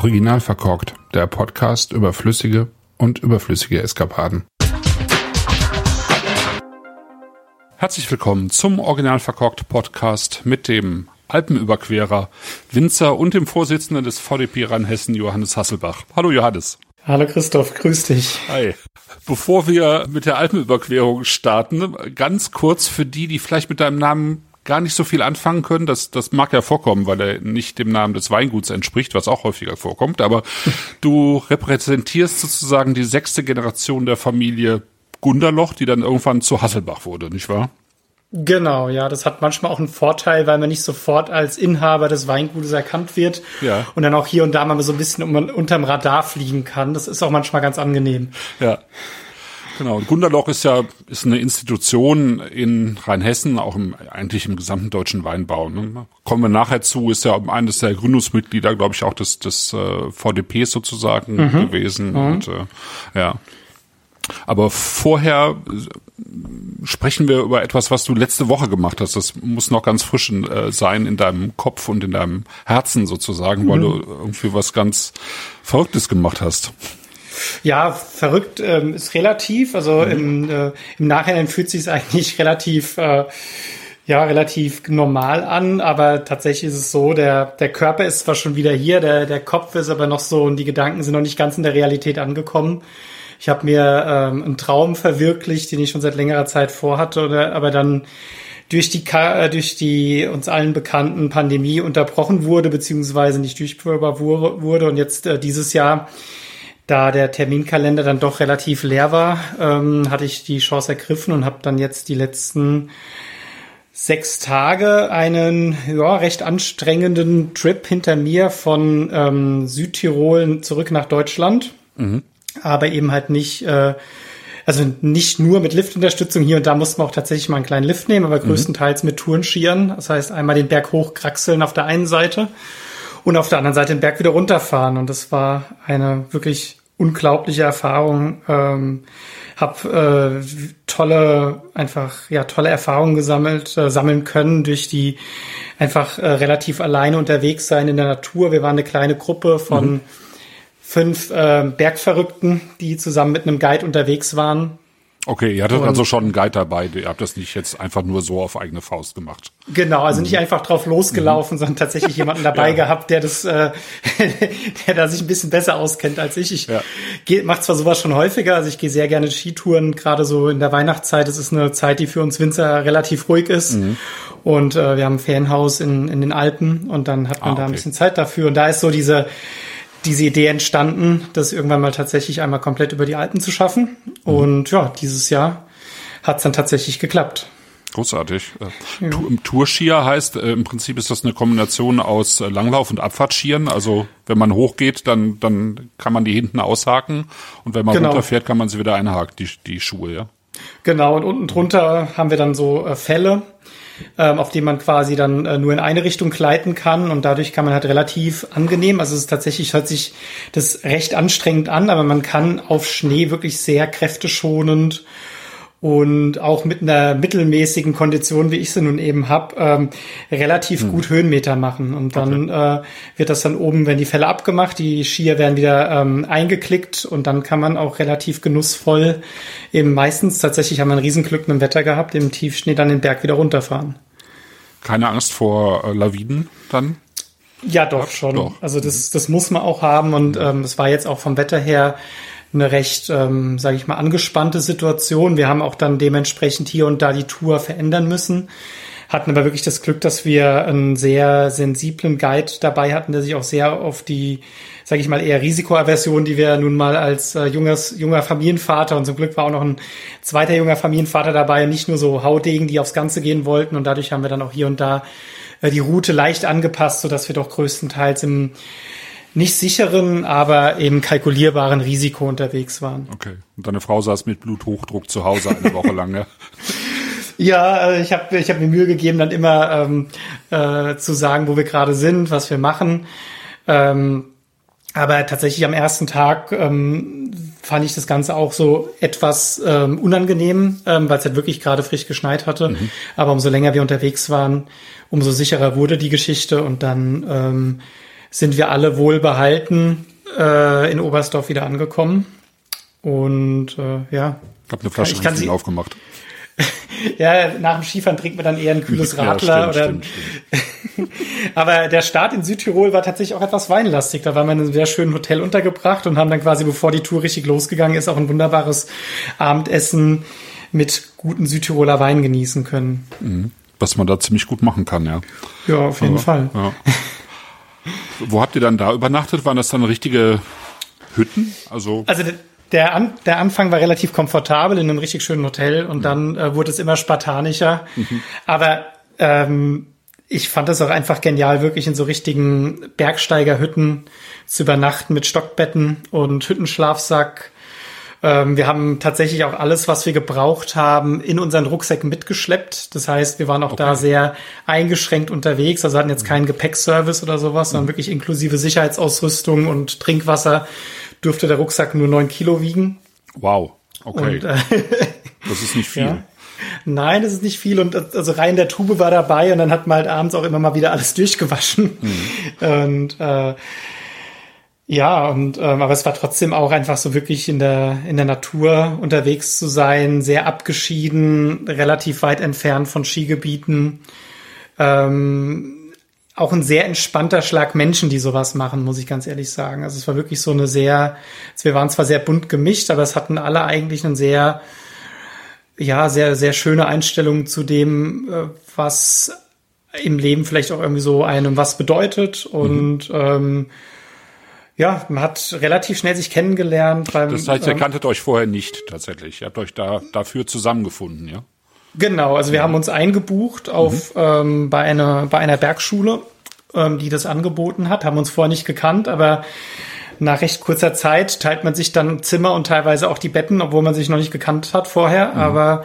Original verkorkt, der Podcast über flüssige und überflüssige Eskapaden. Herzlich willkommen zum Original verkorkt Podcast mit dem Alpenüberquerer, Winzer und dem Vorsitzenden des VDP Rheinhessen, Johannes Hasselbach. Hallo Johannes. Hallo Christoph, grüß dich. Hi. Bevor wir mit der Alpenüberquerung starten, ganz kurz für die, die vielleicht mit deinem Namen gar nicht so viel anfangen können. Das, das mag ja vorkommen, weil er nicht dem Namen des Weinguts entspricht, was auch häufiger vorkommt. Aber du repräsentierst sozusagen die sechste Generation der Familie Gunderloch, die dann irgendwann zu Hasselbach wurde, nicht wahr? Genau, ja, das hat manchmal auch einen Vorteil, weil man nicht sofort als Inhaber des Weingutes erkannt wird ja. und dann auch hier und da mal so ein bisschen um, unterm Radar fliegen kann. Das ist auch manchmal ganz angenehm. Ja. Genau. Gunderloch ist ja ist eine Institution in Rheinhessen, auch im, eigentlich im gesamten deutschen Weinbau. Ne? Kommen wir nachher zu, ist ja eines der Gründungsmitglieder, glaube ich, auch des, des äh, VDPs sozusagen mhm. gewesen. Mhm. Und äh, ja. Aber vorher sprechen wir über etwas, was du letzte Woche gemacht hast. Das muss noch ganz frisch äh, sein in deinem Kopf und in deinem Herzen sozusagen, mhm. weil du irgendwie was ganz Verrücktes gemacht hast. Ja, verrückt ähm, ist relativ. Also mhm. im, äh, im Nachhinein fühlt sich es eigentlich relativ, äh, ja, relativ normal an. Aber tatsächlich ist es so, der, der Körper ist zwar schon wieder hier, der, der Kopf ist aber noch so und die Gedanken sind noch nicht ganz in der Realität angekommen. Ich habe mir ähm, einen Traum verwirklicht, den ich schon seit längerer Zeit vorhatte, oder, aber dann durch die, äh, durch die uns allen bekannten Pandemie unterbrochen wurde, beziehungsweise nicht durchführbar wurde. Und jetzt äh, dieses Jahr da der Terminkalender dann doch relativ leer war, ähm, hatte ich die Chance ergriffen und habe dann jetzt die letzten sechs Tage einen ja, recht anstrengenden Trip hinter mir von ähm, Südtirol zurück nach Deutschland. Mhm. Aber eben halt nicht, äh, also nicht nur mit Liftunterstützung. Hier und da mussten wir auch tatsächlich mal einen kleinen Lift nehmen, aber mhm. größtenteils mit Tourenschieren. Das heißt, einmal den Berg hochkraxeln auf der einen Seite und auf der anderen Seite den Berg wieder runterfahren. Und das war eine wirklich unglaubliche Erfahrung. Ähm, hab äh, tolle, einfach ja tolle Erfahrungen gesammelt, äh, sammeln können durch die einfach äh, relativ alleine unterwegs sein in der Natur. Wir waren eine kleine Gruppe von mhm. fünf äh, Bergverrückten, die zusammen mit einem Guide unterwegs waren. Okay, ihr hattet und, also schon einen Guide dabei. Ihr habt das nicht jetzt einfach nur so auf eigene Faust gemacht. Genau, also nicht mhm. einfach drauf losgelaufen, mhm. sondern tatsächlich jemanden dabei ja. gehabt, der das, äh, der da sich ein bisschen besser auskennt als ich. Ich ja. mache zwar sowas schon häufiger, also ich gehe sehr gerne Skitouren, gerade so in der Weihnachtszeit. Es ist eine Zeit, die für uns Winzer relativ ruhig ist. Mhm. Und äh, wir haben ein Ferienhaus in, in den Alpen und dann hat man ah, okay. da ein bisschen Zeit dafür. Und da ist so diese diese Idee entstanden, das irgendwann mal tatsächlich einmal komplett über die Alpen zu schaffen. Mhm. Und ja, dieses Jahr hat es dann tatsächlich geklappt. Großartig. Äh, ja. Tourskier heißt, äh, im Prinzip ist das eine Kombination aus äh, Langlauf- und Abfahrtskieren. Also wenn man hochgeht, dann, dann kann man die hinten aushaken und wenn man genau. runterfährt, kann man sie wieder einhaken, die, die Schuhe, ja. Genau, und unten drunter haben wir dann so Fälle ähm, auf dem man quasi dann äh, nur in eine Richtung gleiten kann und dadurch kann man halt relativ angenehm, also es ist tatsächlich, hört sich das recht anstrengend an, aber man kann auf Schnee wirklich sehr kräfteschonend und auch mit einer mittelmäßigen Kondition, wie ich sie nun eben habe, ähm, relativ hm. gut Höhenmeter machen. Und dann okay. äh, wird das dann oben, wenn die Fälle abgemacht, die Skier werden wieder ähm, eingeklickt und dann kann man auch relativ genussvoll eben meistens, tatsächlich haben wir ein Riesenglück mit dem Wetter gehabt, im Tiefschnee dann den Berg wieder runterfahren. Keine Angst vor äh, Lawinen dann? Ja, doch, schon. Doch. Also das, das muss man auch haben und ähm, es war jetzt auch vom Wetter her eine recht, ähm, sage ich mal, angespannte Situation. Wir haben auch dann dementsprechend hier und da die Tour verändern müssen. Hatten aber wirklich das Glück, dass wir einen sehr sensiblen Guide dabei hatten, der sich auch sehr auf die, sage ich mal, eher Risikoaversion, die wir nun mal als äh, junges, junger Familienvater und zum Glück war auch noch ein zweiter junger Familienvater dabei, nicht nur so Haudegen, die aufs Ganze gehen wollten und dadurch haben wir dann auch hier und da äh, die Route leicht angepasst, so dass wir doch größtenteils im nicht sicheren, aber eben kalkulierbaren Risiko unterwegs waren. Okay. Und deine Frau saß mit Bluthochdruck zu Hause eine Woche lang, ja? Ja, äh, ich habe ich hab mir Mühe gegeben, dann immer ähm, äh, zu sagen, wo wir gerade sind, was wir machen. Ähm, aber tatsächlich am ersten Tag ähm, fand ich das Ganze auch so etwas ähm, unangenehm, ähm, weil es halt wirklich gerade frisch geschneit hatte. Mhm. Aber umso länger wir unterwegs waren, umso sicherer wurde die Geschichte und dann ähm, sind wir alle wohlbehalten äh, in Oberstdorf wieder angekommen. Und äh, ja. Ich habe eine Flasche ich kann sie aufgemacht. ja, nach dem Skifahren trinkt man dann eher ein kühles Radler. Ja, stimmt, oder stimmt, stimmt. Aber der Start in Südtirol war tatsächlich auch etwas weinlastig. Da waren wir in einem sehr schönen Hotel untergebracht und haben dann quasi, bevor die Tour richtig losgegangen ist, auch ein wunderbares Abendessen mit guten Südtiroler Wein genießen können. Mhm. Was man da ziemlich gut machen kann, ja. Ja, auf jeden Aber, Fall. Ja. Wo habt ihr dann da übernachtet? Waren das dann richtige Hütten? Also, also der, An der Anfang war relativ komfortabel in einem richtig schönen Hotel und dann äh, wurde es immer spartanischer. Mhm. Aber ähm, ich fand es auch einfach genial, wirklich in so richtigen Bergsteigerhütten zu übernachten mit Stockbetten und Hüttenschlafsack. Ähm, wir haben tatsächlich auch alles, was wir gebraucht haben, in unseren Rucksäcken mitgeschleppt. Das heißt, wir waren auch okay. da sehr eingeschränkt unterwegs. Also hatten jetzt keinen Gepäckservice oder sowas, sondern mhm. wirklich inklusive Sicherheitsausrüstung und Trinkwasser dürfte der Rucksack nur neun Kilo wiegen. Wow, okay. Und, äh, das ist nicht viel. Ja. Nein, das ist nicht viel und also rein der Tube war dabei und dann hat man halt abends auch immer mal wieder alles durchgewaschen. Mhm. Und äh, ja, und ähm, aber es war trotzdem auch einfach so wirklich in der in der Natur unterwegs zu sein, sehr abgeschieden, relativ weit entfernt von Skigebieten. Ähm, auch ein sehr entspannter Schlag Menschen, die sowas machen, muss ich ganz ehrlich sagen. Also es war wirklich so eine sehr, wir waren zwar sehr bunt gemischt, aber es hatten alle eigentlich eine sehr, ja, sehr, sehr schöne Einstellung zu dem, äh, was im Leben vielleicht auch irgendwie so einem was bedeutet und mhm. ähm, ja, man hat relativ schnell sich kennengelernt. Beim, das heißt, ihr ähm, kanntet euch vorher nicht tatsächlich. Ihr habt euch da dafür zusammengefunden, ja? Genau, also wir haben uns eingebucht auf mhm. ähm, bei einer bei einer Bergschule, ähm, die das angeboten hat, haben uns vorher nicht gekannt, aber nach recht kurzer Zeit teilt man sich dann Zimmer und teilweise auch die Betten, obwohl man sich noch nicht gekannt hat vorher. Mhm. Aber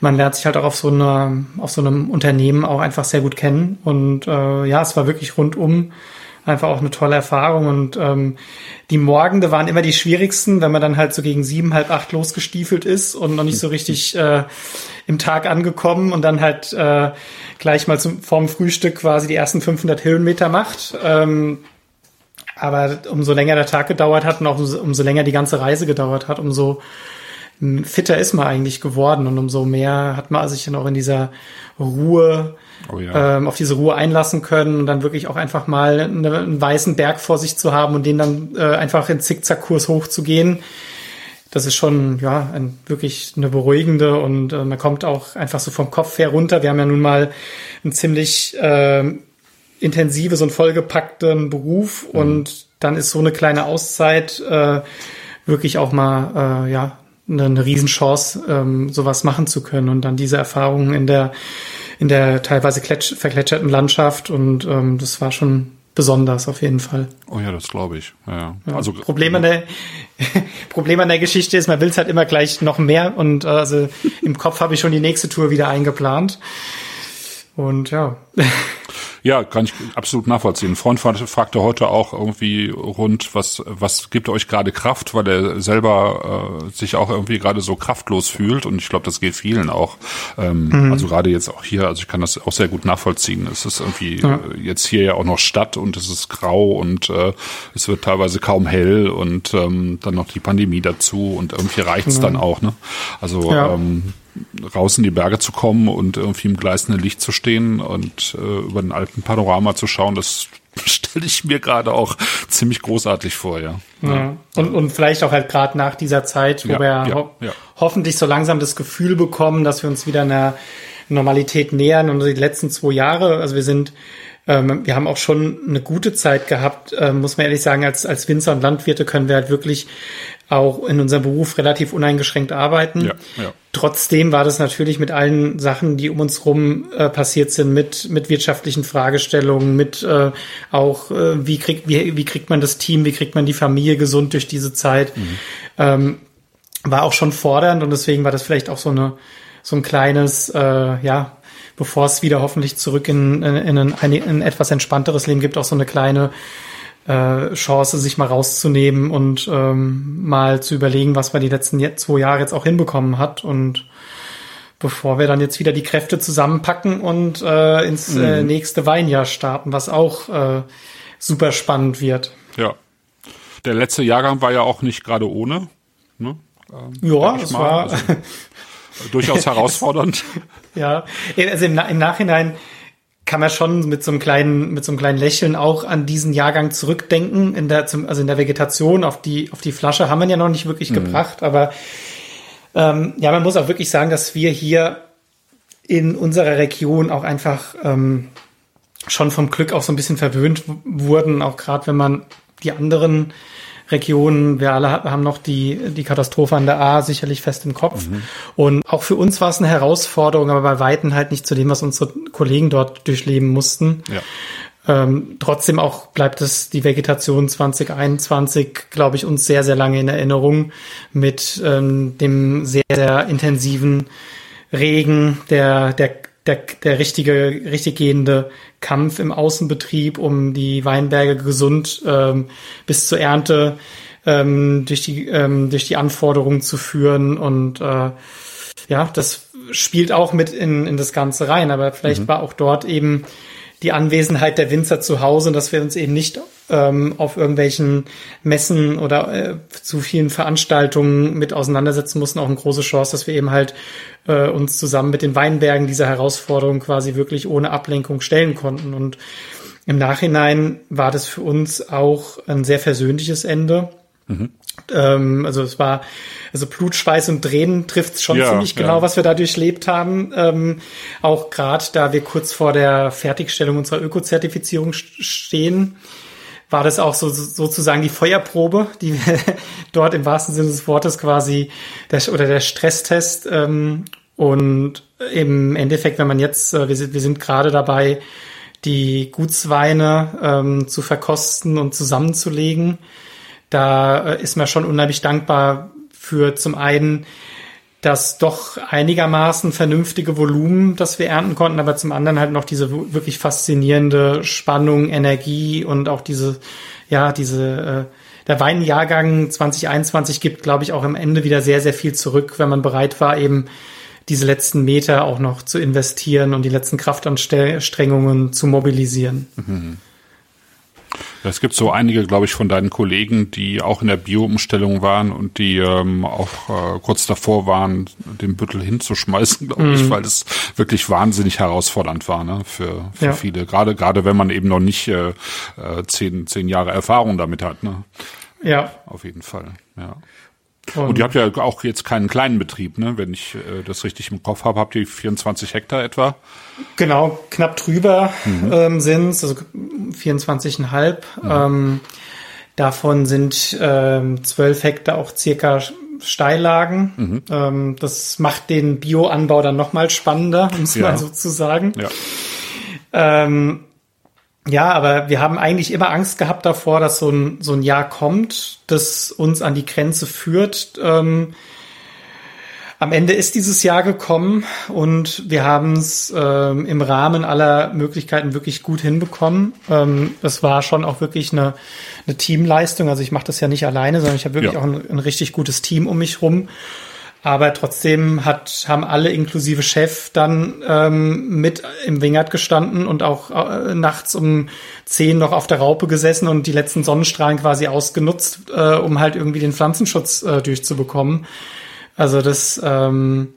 man lernt sich halt auch auf so einer auf so einem Unternehmen auch einfach sehr gut kennen. Und äh, ja, es war wirklich rundum einfach auch eine tolle Erfahrung. Und ähm, die Morgende waren immer die schwierigsten, wenn man dann halt so gegen sieben, halb acht losgestiefelt ist und noch nicht so richtig äh, im Tag angekommen und dann halt äh, gleich mal zum, vorm Frühstück quasi die ersten 500 Höhenmeter macht. Ähm, aber umso länger der Tag gedauert hat und auch umso, umso länger die ganze Reise gedauert hat, umso fitter ist man eigentlich geworden und umso mehr hat man sich dann auch in dieser Ruhe oh ja. ähm, auf diese Ruhe einlassen können und dann wirklich auch einfach mal eine, einen weißen Berg vor sich zu haben und den dann äh, einfach in Zickzackkurs hochzugehen. Das ist schon ja ein, wirklich eine beruhigende und äh, man kommt auch einfach so vom Kopf her runter. Wir haben ja nun mal einen ziemlich äh, intensives und vollgepackten Beruf mhm. und dann ist so eine kleine Auszeit äh, wirklich auch mal äh, ja eine, eine Riesenchance, ähm, sowas machen zu können und dann diese Erfahrungen in der in der teilweise vergletscherten Landschaft und ähm, das war schon besonders auf jeden Fall. Oh ja, das glaube ich. Ja, ja. Also Problem an der Problem an der Geschichte ist, man will es halt immer gleich noch mehr und äh, also im Kopf habe ich schon die nächste Tour wieder eingeplant. Und ja. Ja, kann ich absolut nachvollziehen. Ein Freund fragte heute auch irgendwie rund, was, was gibt euch gerade Kraft, weil er selber äh, sich auch irgendwie gerade so kraftlos fühlt und ich glaube, das geht vielen auch. Ähm, mhm. Also gerade jetzt auch hier, also ich kann das auch sehr gut nachvollziehen. Es ist irgendwie ja. äh, jetzt hier ja auch noch Stadt und es ist grau und äh, es wird teilweise kaum hell und ähm, dann noch die Pandemie dazu und irgendwie reicht's mhm. dann auch. Ne? Also ja. ähm, raus in die Berge zu kommen und irgendwie im gleißenden Licht zu stehen und äh, über den alten Panorama zu schauen, das stelle ich mir gerade auch ziemlich großartig vor, ja. ja. Und, und vielleicht auch halt gerade nach dieser Zeit, wo ja, wir ja, ho hoffentlich so langsam das Gefühl bekommen, dass wir uns wieder einer Normalität nähern und die letzten zwei Jahre, also wir sind ähm, wir haben auch schon eine gute Zeit gehabt, äh, muss man ehrlich sagen, als, als Winzer und Landwirte können wir halt wirklich auch in unserem Beruf relativ uneingeschränkt arbeiten. Ja, ja. Trotzdem war das natürlich mit allen Sachen, die um uns rum äh, passiert sind, mit, mit wirtschaftlichen Fragestellungen, mit äh, auch, äh, wie, kriegt, wie, wie kriegt man das Team, wie kriegt man die Familie gesund durch diese Zeit, mhm. ähm, war auch schon fordernd und deswegen war das vielleicht auch so eine so ein kleines, äh, ja, bevor es wieder hoffentlich zurück in, in, in, ein, in ein etwas entspannteres Leben gibt, auch so eine kleine äh, Chance, sich mal rauszunehmen und ähm, mal zu überlegen, was man die letzten zwei Jahre jetzt auch hinbekommen hat und bevor wir dann jetzt wieder die Kräfte zusammenpacken und äh, ins äh, mhm. nächste Weinjahr starten, was auch äh, super spannend wird. Ja. Der letzte Jahrgang war ja auch nicht gerade ohne. Ne? Ähm, ja, es war also, durchaus herausfordernd. ja, also im, im Nachhinein kann man schon mit so einem kleinen, mit so einem kleinen Lächeln auch an diesen Jahrgang zurückdenken. In der, zum, also in der Vegetation auf die, auf die Flasche haben wir ja noch nicht wirklich mhm. gebracht, aber ähm, ja, man muss auch wirklich sagen, dass wir hier in unserer Region auch einfach ähm, schon vom Glück auch so ein bisschen verwöhnt wurden, auch gerade wenn man die anderen Regionen. Wir alle haben noch die, die Katastrophe an der A sicherlich fest im Kopf. Mhm. Und auch für uns war es eine Herausforderung, aber bei Weitem halt nicht zu dem, was unsere Kollegen dort durchleben mussten. Ja. Ähm, trotzdem auch bleibt es die Vegetation 2021, glaube ich, uns sehr, sehr lange in Erinnerung mit ähm, dem sehr, sehr intensiven Regen, der, der, der, der richtige, richtig gehende Kampf im Außenbetrieb, um die Weinberge gesund ähm, bis zur Ernte ähm, durch die ähm, durch die Anforderungen zu führen und äh, ja, das spielt auch mit in, in das Ganze rein. Aber vielleicht mhm. war auch dort eben die Anwesenheit der Winzer zu Hause und dass wir uns eben nicht ähm, auf irgendwelchen Messen oder äh, zu vielen Veranstaltungen mit auseinandersetzen mussten, auch eine große Chance, dass wir eben halt äh, uns zusammen mit den Weinbergen dieser Herausforderung quasi wirklich ohne Ablenkung stellen konnten. Und im Nachhinein war das für uns auch ein sehr versöhnliches Ende. Mhm. Ähm, also es war, also Blut, Schweiß und Tränen trifft schon ja, ziemlich genau, ja. was wir da durchlebt haben. Ähm, auch gerade da wir kurz vor der Fertigstellung unserer Öko-Zertifizierung stehen, war das auch so sozusagen die Feuerprobe, die wir dort im wahrsten Sinne des Wortes quasi der, oder der Stresstest. Ähm, und im Endeffekt, wenn man jetzt, äh, wir sind, wir sind gerade dabei, die Gutsweine ähm, zu verkosten und zusammenzulegen da äh, ist man schon unheimlich dankbar für zum einen das doch einigermaßen vernünftige Volumen, das wir ernten konnten, aber zum anderen halt noch diese wirklich faszinierende Spannung, Energie und auch diese, ja, diese, äh, der Weinjahrgang 2021 gibt, glaube ich, auch am Ende wieder sehr, sehr viel zurück, wenn man bereit war, eben diese letzten Meter auch noch zu investieren und die letzten Kraftanstrengungen zu mobilisieren. Mhm. Es gibt so einige, glaube ich, von deinen Kollegen, die auch in der Bio-Umstellung waren und die ähm, auch äh, kurz davor waren, den Büttel hinzuschmeißen, glaube mhm. ich, weil es wirklich wahnsinnig herausfordernd war ne, für, für ja. viele. Gerade gerade wenn man eben noch nicht äh, äh, zehn, zehn Jahre Erfahrung damit hat. Ne? Ja. Auf jeden Fall, ja. Und, und ihr habt ja auch jetzt keinen kleinen Betrieb, ne? Wenn ich äh, das richtig im Kopf habe, habt ihr 24 Hektar etwa? Genau, knapp drüber mhm. ähm, sind es, also 24,5. Mhm. Ähm, davon sind ähm, 12 Hektar auch circa Steillagen. Mhm. Ähm, das macht den Bioanbau dann nochmal spannender, um es ja. mal so zu sagen. Ja. Ähm, ja, aber wir haben eigentlich immer Angst gehabt davor, dass so ein, so ein Jahr kommt, das uns an die Grenze führt. Ähm, am Ende ist dieses Jahr gekommen und wir haben es ähm, im Rahmen aller Möglichkeiten wirklich gut hinbekommen. Ähm, es war schon auch wirklich eine, eine Teamleistung. Also ich mache das ja nicht alleine, sondern ich habe wirklich ja. auch ein, ein richtig gutes Team um mich rum. Aber trotzdem hat, haben alle inklusive Chef dann ähm, mit im Wingert gestanden und auch äh, nachts um zehn noch auf der Raupe gesessen und die letzten Sonnenstrahlen quasi ausgenutzt, äh, um halt irgendwie den Pflanzenschutz äh, durchzubekommen. Also das, ähm,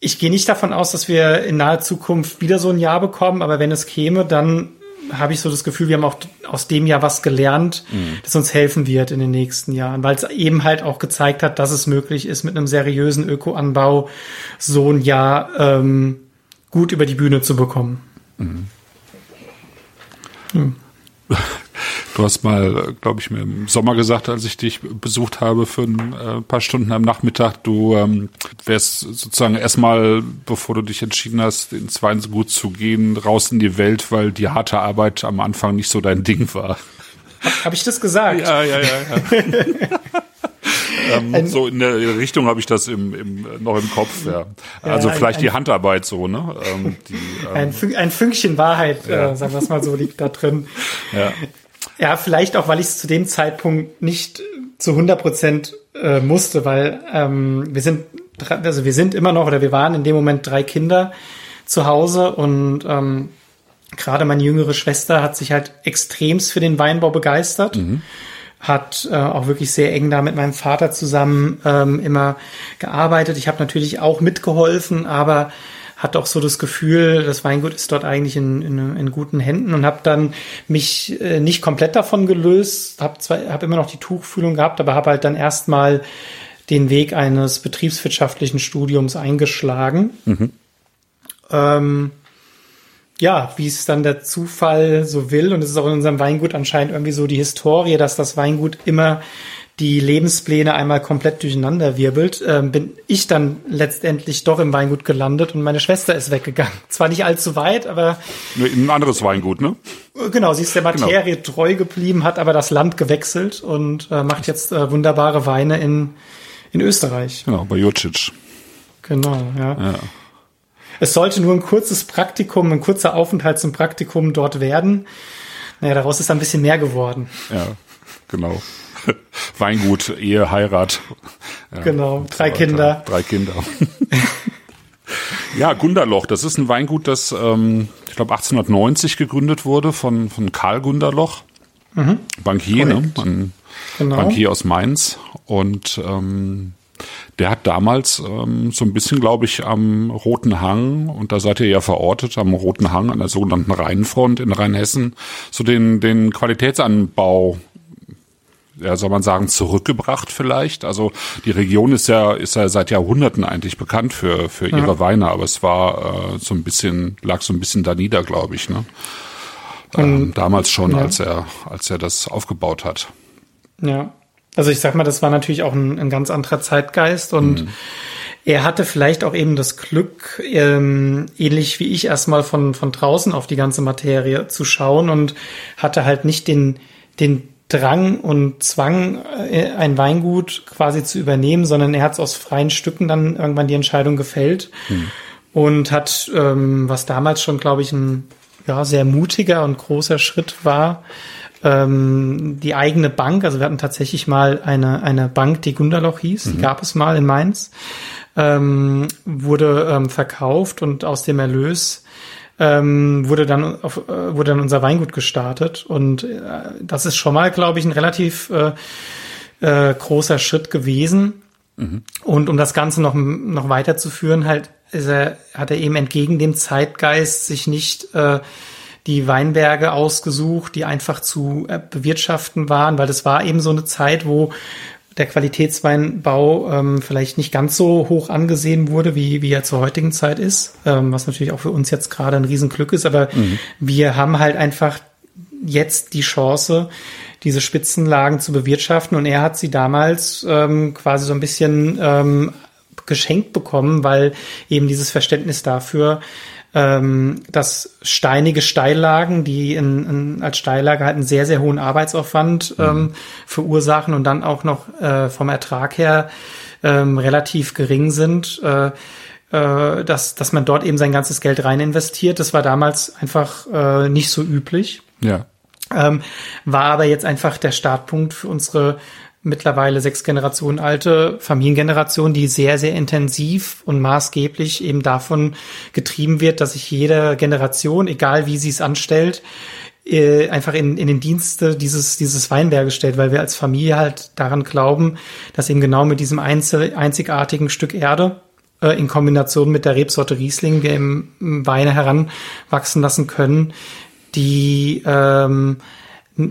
ich gehe nicht davon aus, dass wir in naher Zukunft wieder so ein Jahr bekommen, aber wenn es käme, dann habe ich so das Gefühl, wir haben auch aus dem Jahr was gelernt, mhm. das uns helfen wird in den nächsten Jahren, weil es eben halt auch gezeigt hat, dass es möglich ist, mit einem seriösen Ökoanbau so ein Jahr ähm, gut über die Bühne zu bekommen. Mhm. Hm. Du hast mal, glaube ich, mir im Sommer gesagt, als ich dich besucht habe für ein äh, paar Stunden am Nachmittag, du ähm, wärst sozusagen erstmal, bevor du dich entschieden hast, ins Weingut zu gehen, raus in die Welt, weil die harte Arbeit am Anfang nicht so dein Ding war. Habe ich das gesagt? Ja, ja, ja. ja. ähm, so in der Richtung habe ich das im, im, noch im Kopf. Ja. Also ja, vielleicht ein, die Handarbeit so, ne? Ähm, die, ähm, ein, Fün ein Fünkchen Wahrheit, ja. äh, sagen wir es mal so, liegt da drin. Ja. Ja, vielleicht auch, weil ich es zu dem Zeitpunkt nicht zu 100 Prozent äh, musste, weil ähm, wir sind, also wir sind immer noch oder wir waren in dem Moment drei Kinder zu Hause und ähm, gerade meine jüngere Schwester hat sich halt extremst für den Weinbau begeistert. Mhm. Hat äh, auch wirklich sehr eng da mit meinem Vater zusammen ähm, immer gearbeitet. Ich habe natürlich auch mitgeholfen, aber hat auch so das Gefühl, das Weingut ist dort eigentlich in, in, in guten Händen und habe dann mich äh, nicht komplett davon gelöst, habe hab immer noch die Tuchfühlung gehabt, aber habe halt dann erstmal den Weg eines betriebswirtschaftlichen Studiums eingeschlagen. Mhm. Ähm, ja, wie es dann der Zufall so will, und es ist auch in unserem Weingut anscheinend irgendwie so die Historie, dass das Weingut immer die Lebenspläne einmal komplett durcheinander wirbelt, ähm, bin ich dann letztendlich doch im Weingut gelandet und meine Schwester ist weggegangen. Zwar nicht allzu weit, aber in ein anderes Weingut, ne? Genau, sie ist der Materie genau. treu geblieben, hat aber das Land gewechselt und äh, macht jetzt äh, wunderbare Weine in in Österreich. Genau, bei Jocic. Genau, ja. ja. Es sollte nur ein kurzes Praktikum, ein kurzer Aufenthalt zum Praktikum dort werden. Naja, daraus ist ein bisschen mehr geworden. Ja, genau. Weingut, Ehe, Heirat. Ja, genau, drei so Kinder. Drei Kinder. ja, Gunderloch, das ist ein Weingut, das, ähm, ich glaube, 1890 gegründet wurde von, von Karl Gunderloch. Mhm. Bankier, ne? Ein genau. Bankier aus Mainz. Und ähm, der hat damals ähm, so ein bisschen, glaube ich, am Roten Hang, und da seid ihr ja verortet, am Roten Hang an der sogenannten Rheinfront in Rheinhessen, so den, den Qualitätsanbau ja, soll man sagen, zurückgebracht vielleicht. Also die Region ist ja, ist ja seit Jahrhunderten eigentlich bekannt für, für ihre ja. Weine, aber es war äh, so ein bisschen, lag so ein bisschen da nieder, glaube ich, ne? Ähm, damals schon, ja. als er, als er das aufgebaut hat. Ja. Also ich sag mal, das war natürlich auch ein, ein ganz anderer Zeitgeist und mhm. er hatte vielleicht auch eben das Glück, ähm, ähnlich wie ich erstmal von, von draußen auf die ganze Materie zu schauen und hatte halt nicht den, den Drang und Zwang, äh, ein Weingut quasi zu übernehmen, sondern er hat es aus freien Stücken dann irgendwann die Entscheidung gefällt mhm. und hat, ähm, was damals schon, glaube ich, ein ja, sehr mutiger und großer Schritt war, ähm, die eigene Bank, also wir hatten tatsächlich mal eine, eine Bank, die Gunderloch hieß, mhm. die gab es mal in Mainz, ähm, wurde ähm, verkauft und aus dem Erlös ähm, wurde dann auf, äh, wurde dann unser Weingut gestartet und äh, das ist schon mal, glaube ich, ein relativ äh, äh, großer Schritt gewesen. Mhm. Und um das Ganze noch noch weiterzuführen, halt ist er, hat er eben entgegen dem Zeitgeist sich nicht äh, die Weinberge ausgesucht, die einfach zu äh, bewirtschaften waren, weil das war eben so eine Zeit, wo der Qualitätsweinbau ähm, vielleicht nicht ganz so hoch angesehen wurde, wie, wie er zur heutigen Zeit ist, ähm, was natürlich auch für uns jetzt gerade ein Riesenglück ist, aber mhm. wir haben halt einfach jetzt die Chance, diese Spitzenlagen zu bewirtschaften und er hat sie damals ähm, quasi so ein bisschen ähm, geschenkt bekommen, weil eben dieses Verständnis dafür ähm, dass steinige Steillagen, die in, in, als Steillage halt einen sehr, sehr hohen Arbeitsaufwand mhm. ähm, verursachen und dann auch noch äh, vom Ertrag her ähm, relativ gering sind, äh, äh, dass, dass man dort eben sein ganzes Geld rein investiert. Das war damals einfach äh, nicht so üblich. Ja. Ähm, war aber jetzt einfach der Startpunkt für unsere mittlerweile sechs Generationen alte Familiengeneration, die sehr, sehr intensiv und maßgeblich eben davon getrieben wird, dass sich jede Generation, egal wie sie es anstellt, äh, einfach in, in den Dienste dieses, dieses Weinberges stellt, weil wir als Familie halt daran glauben, dass eben genau mit diesem einzel, einzigartigen Stück Erde äh, in Kombination mit der Rebsorte Riesling wir im Weine heranwachsen lassen können, die ähm,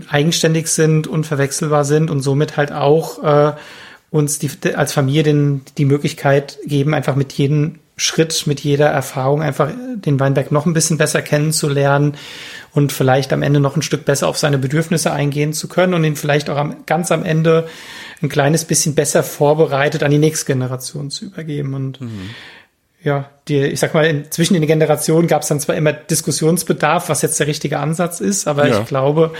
eigenständig sind, unverwechselbar sind und somit halt auch äh, uns die, als Familie den, die Möglichkeit geben, einfach mit jedem Schritt, mit jeder Erfahrung einfach den Weinberg noch ein bisschen besser kennenzulernen und vielleicht am Ende noch ein Stück besser auf seine Bedürfnisse eingehen zu können und ihn vielleicht auch am, ganz am Ende ein kleines bisschen besser vorbereitet an die nächste Generation zu übergeben. Und mhm ja, die, ich sag mal, in, zwischen den Generationen gab es dann zwar immer Diskussionsbedarf, was jetzt der richtige Ansatz ist, aber ja. ich glaube,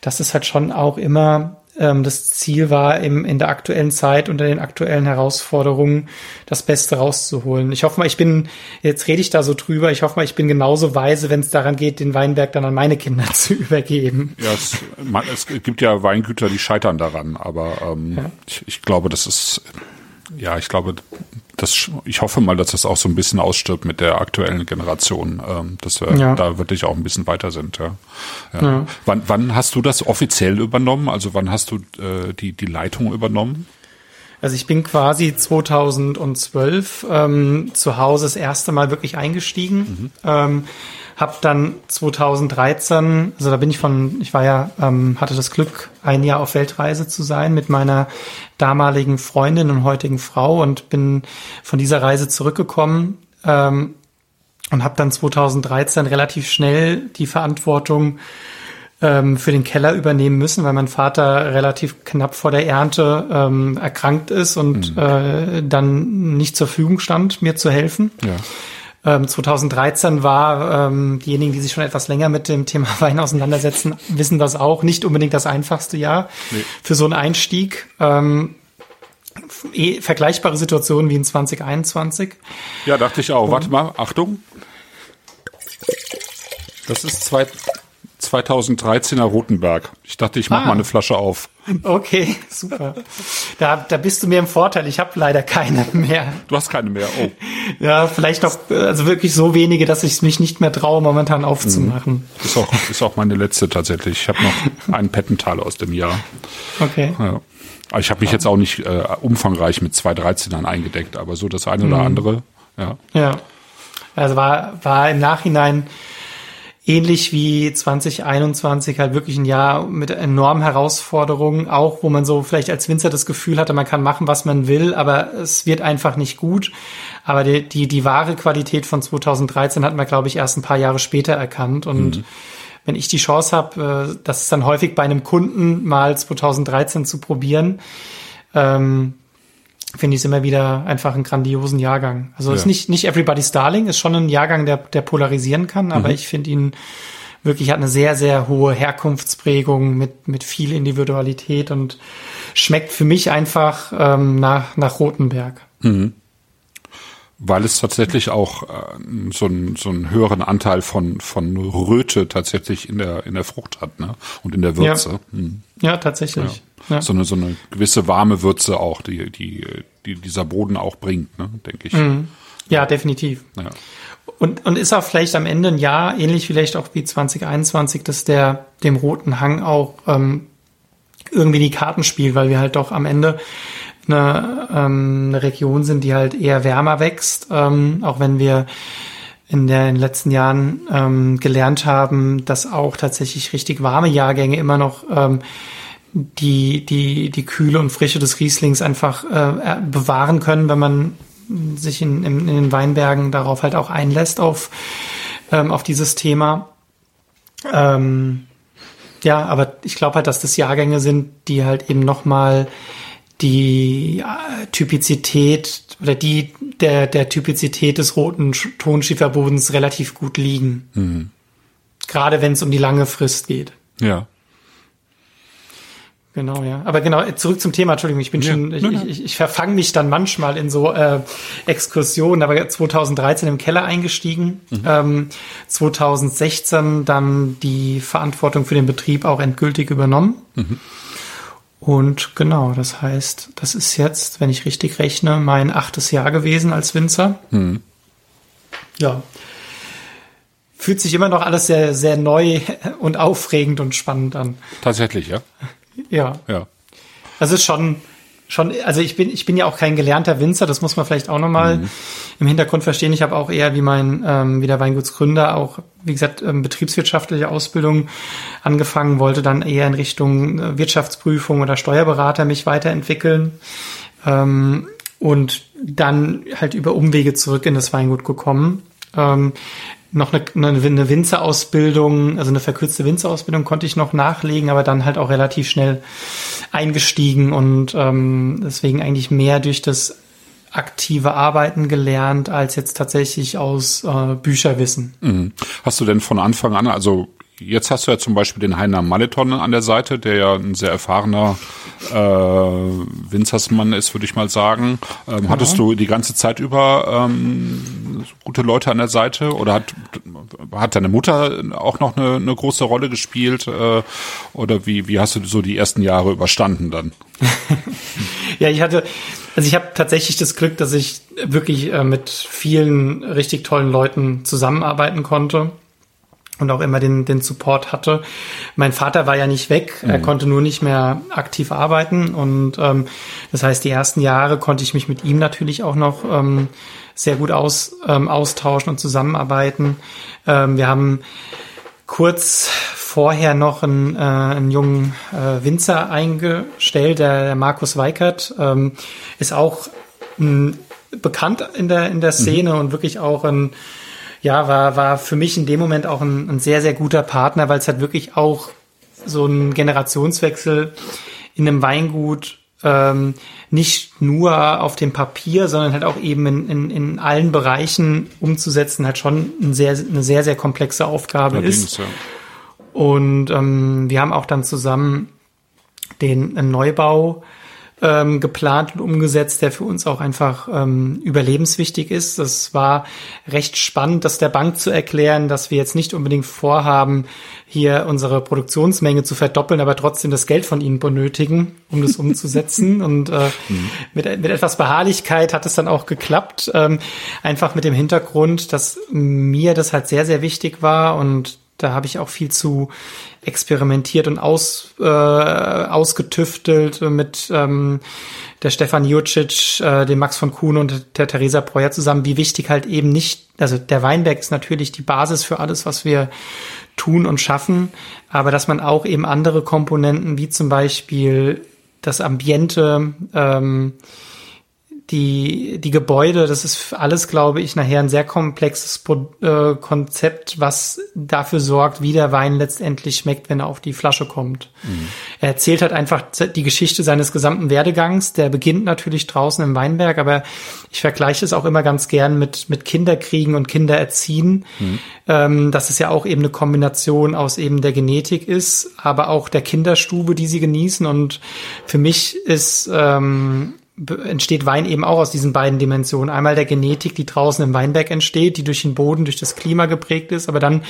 dass es halt schon auch immer ähm, das Ziel war, im, in der aktuellen Zeit unter den aktuellen Herausforderungen das Beste rauszuholen. Ich hoffe mal, ich bin, jetzt rede ich da so drüber, ich hoffe mal, ich bin genauso weise, wenn es daran geht, den Weinberg dann an meine Kinder zu übergeben. Ja, es, man, es gibt ja Weingüter, die scheitern daran, aber ähm, ja. ich, ich glaube, das ist Ja, ich glaube, das, ich hoffe mal, dass das auch so ein bisschen ausstirbt mit der aktuellen Generation, ähm, dass wir ja. da wirklich auch ein bisschen weiter sind. Ja. ja. ja. Wann, wann hast du das offiziell übernommen? Also wann hast du äh, die, die Leitung übernommen? Also ich bin quasi 2012 ähm, zu Hause das erste Mal wirklich eingestiegen. Mhm. Ähm, hab dann 2013, also da bin ich von, ich war ja, ähm, hatte das Glück, ein Jahr auf Weltreise zu sein mit meiner damaligen Freundin und heutigen Frau und bin von dieser Reise zurückgekommen ähm, und habe dann 2013 relativ schnell die Verantwortung ähm, für den Keller übernehmen müssen, weil mein Vater relativ knapp vor der Ernte ähm, erkrankt ist und mhm. äh, dann nicht zur Verfügung stand, mir zu helfen. Ja. Ähm, 2013 war, ähm, diejenigen, die sich schon etwas länger mit dem Thema Wein auseinandersetzen, wissen das auch, nicht unbedingt das einfachste Jahr nee. für so einen Einstieg. Ähm, eh, vergleichbare Situation wie in 2021. Ja, dachte ich auch. Und, Warte mal, Achtung. Das ist zwei, 2013er Rotenberg. Ich dachte, ich mache ah. mal eine Flasche auf. Okay, super. Da, da bist du mir im Vorteil. Ich habe leider keine mehr. Du hast keine mehr, oh. Ja, vielleicht noch, also wirklich so wenige, dass ich mich nicht mehr traue, momentan aufzumachen. Mhm. Ist auch, ist auch meine letzte tatsächlich. Ich habe noch einen Pettental aus dem Jahr. Okay. Ja. Aber ich habe mich jetzt auch nicht äh, umfangreich mit zwei 13ern eingedeckt, aber so das eine oder mhm. andere, ja. Ja. Also war, war im Nachhinein ähnlich wie 2021 halt wirklich ein Jahr mit enormen Herausforderungen, auch wo man so vielleicht als Winzer das Gefühl hatte, man kann machen, was man will, aber es wird einfach nicht gut. Aber die, die, die wahre Qualität von 2013 hat man, glaube ich, erst ein paar Jahre später erkannt. Und mhm. wenn ich die Chance habe, äh, das ist dann häufig bei einem Kunden mal 2013 zu probieren, ähm, finde ich es immer wieder einfach einen grandiosen Jahrgang. Also ja. ist nicht, nicht Everybody's Darling, ist schon ein Jahrgang, der, der polarisieren kann, aber mhm. ich finde ihn wirklich hat eine sehr, sehr hohe Herkunftsprägung mit, mit viel Individualität und schmeckt für mich einfach ähm, nach, nach Rotenberg. Mhm weil es tatsächlich auch äh, so, einen, so einen höheren Anteil von, von Röte tatsächlich in der, in der Frucht hat ne? und in der Würze. Ja, hm. ja tatsächlich. Ja. Ja. So, eine, so eine gewisse warme Würze auch, die, die, die dieser Boden auch bringt, ne? denke ich. Mhm. Ja, definitiv. Ja. Und, und ist auch vielleicht am Ende ein Jahr, ähnlich vielleicht auch wie 2021, dass der dem roten Hang auch ähm, irgendwie die Karten spielt, weil wir halt doch am Ende eine, ähm, eine Region sind, die halt eher wärmer wächst, ähm, auch wenn wir in, den letzten Jahren ähm, gelernt haben, dass auch tatsächlich richtig warme Jahrgänge immer noch ähm, die, die, die Kühle und Frische des Rieslings einfach äh, bewahren können, wenn man sich in, in, in den Weinbergen darauf halt auch einlässt, auf, ähm, auf dieses Thema. Ähm, ja, aber ich glaube halt, dass das Jahrgänge sind, die halt eben nochmal die äh, Typizität oder die der, der Typizität des roten Tonschieferbodens relativ gut liegen. Mhm. Gerade wenn es um die lange Frist geht. Ja. Genau, ja. Aber genau, zurück zum Thema, Entschuldigung, ich bin ja. schon, ich, ich, ich verfange mich dann manchmal in so äh, Exkursionen, aber 2013 im Keller eingestiegen, mhm. ähm, 2016 dann die Verantwortung für den Betrieb auch endgültig übernommen. Mhm. Und genau, das heißt, das ist jetzt, wenn ich richtig rechne, mein achtes Jahr gewesen als Winzer. Mhm. Ja. Fühlt sich immer noch alles sehr, sehr neu und aufregend und spannend an. Tatsächlich, ja. Ja. Ja. Also ist schon, schon, also ich bin, ich bin ja auch kein gelernter Winzer, das muss man vielleicht auch nochmal mhm. im Hintergrund verstehen. Ich habe auch eher wie mein, ähm, wie der Weingutsgründer auch, wie gesagt, ähm, betriebswirtschaftliche Ausbildung angefangen, wollte dann eher in Richtung äh, Wirtschaftsprüfung oder Steuerberater mich weiterentwickeln. Ähm, und dann halt über Umwege zurück in das Weingut gekommen. Ähm, noch eine, eine Winzerausbildung, also eine verkürzte Winzerausbildung konnte ich noch nachlegen, aber dann halt auch relativ schnell eingestiegen und ähm, deswegen eigentlich mehr durch das aktive Arbeiten gelernt, als jetzt tatsächlich aus äh, Bücherwissen. Mhm. Hast du denn von Anfang an, also Jetzt hast du ja zum Beispiel den Heiner Maleton an der Seite, der ja ein sehr erfahrener äh, Winzersmann ist, würde ich mal sagen. Ähm, ja. Hattest du die ganze Zeit über ähm, gute Leute an der Seite oder hat, hat deine Mutter auch noch eine, eine große Rolle gespielt? Äh, oder wie, wie hast du so die ersten Jahre überstanden dann? ja, ich hatte Also ich habe tatsächlich das Glück, dass ich wirklich äh, mit vielen richtig tollen Leuten zusammenarbeiten konnte und auch immer den, den Support hatte. Mein Vater war ja nicht weg, mhm. er konnte nur nicht mehr aktiv arbeiten und ähm, das heißt, die ersten Jahre konnte ich mich mit ihm natürlich auch noch ähm, sehr gut aus, ähm, austauschen und zusammenarbeiten. Ähm, wir haben kurz vorher noch einen, äh, einen jungen äh, Winzer eingestellt, der, der Markus Weikert, ähm, ist auch m, bekannt in der, in der Szene mhm. und wirklich auch ein ja, war, war für mich in dem Moment auch ein, ein sehr, sehr guter Partner, weil es halt wirklich auch so ein Generationswechsel in einem Weingut ähm, nicht nur auf dem Papier, sondern halt auch eben in, in, in allen Bereichen umzusetzen, halt schon ein sehr, eine sehr, sehr komplexe Aufgabe Allerdings, ist. Ja. Und ähm, wir haben auch dann zusammen den Neubau ähm, geplant und umgesetzt, der für uns auch einfach ähm, überlebenswichtig ist. Das war recht spannend, das der Bank zu erklären, dass wir jetzt nicht unbedingt vorhaben, hier unsere Produktionsmenge zu verdoppeln, aber trotzdem das Geld von ihnen benötigen, um das umzusetzen. und äh, mhm. mit, mit etwas Beharrlichkeit hat es dann auch geklappt. Ähm, einfach mit dem Hintergrund, dass mir das halt sehr, sehr wichtig war und da habe ich auch viel zu experimentiert und aus, äh, ausgetüftelt mit ähm, der Stefan Jurcic, äh, dem Max von Kuhn und der Theresa Breuer zusammen, wie wichtig halt eben nicht, also der Weinberg ist natürlich die Basis für alles, was wir tun und schaffen, aber dass man auch eben andere Komponenten wie zum Beispiel das Ambiente, ähm, die, die Gebäude, das ist alles, glaube ich, nachher ein sehr komplexes äh, Konzept, was dafür sorgt, wie der Wein letztendlich schmeckt, wenn er auf die Flasche kommt. Mhm. Er erzählt halt einfach die Geschichte seines gesamten Werdegangs. Der beginnt natürlich draußen im Weinberg, aber ich vergleiche es auch immer ganz gern mit, mit Kinderkriegen und Kindererziehen. Mhm. Ähm, dass es ja auch eben eine Kombination aus eben der Genetik ist, aber auch der Kinderstube, die sie genießen. Und für mich ist ähm, entsteht Wein eben auch aus diesen beiden Dimensionen. Einmal der Genetik, die draußen im Weinberg entsteht, die durch den Boden, durch das Klima geprägt ist, aber dann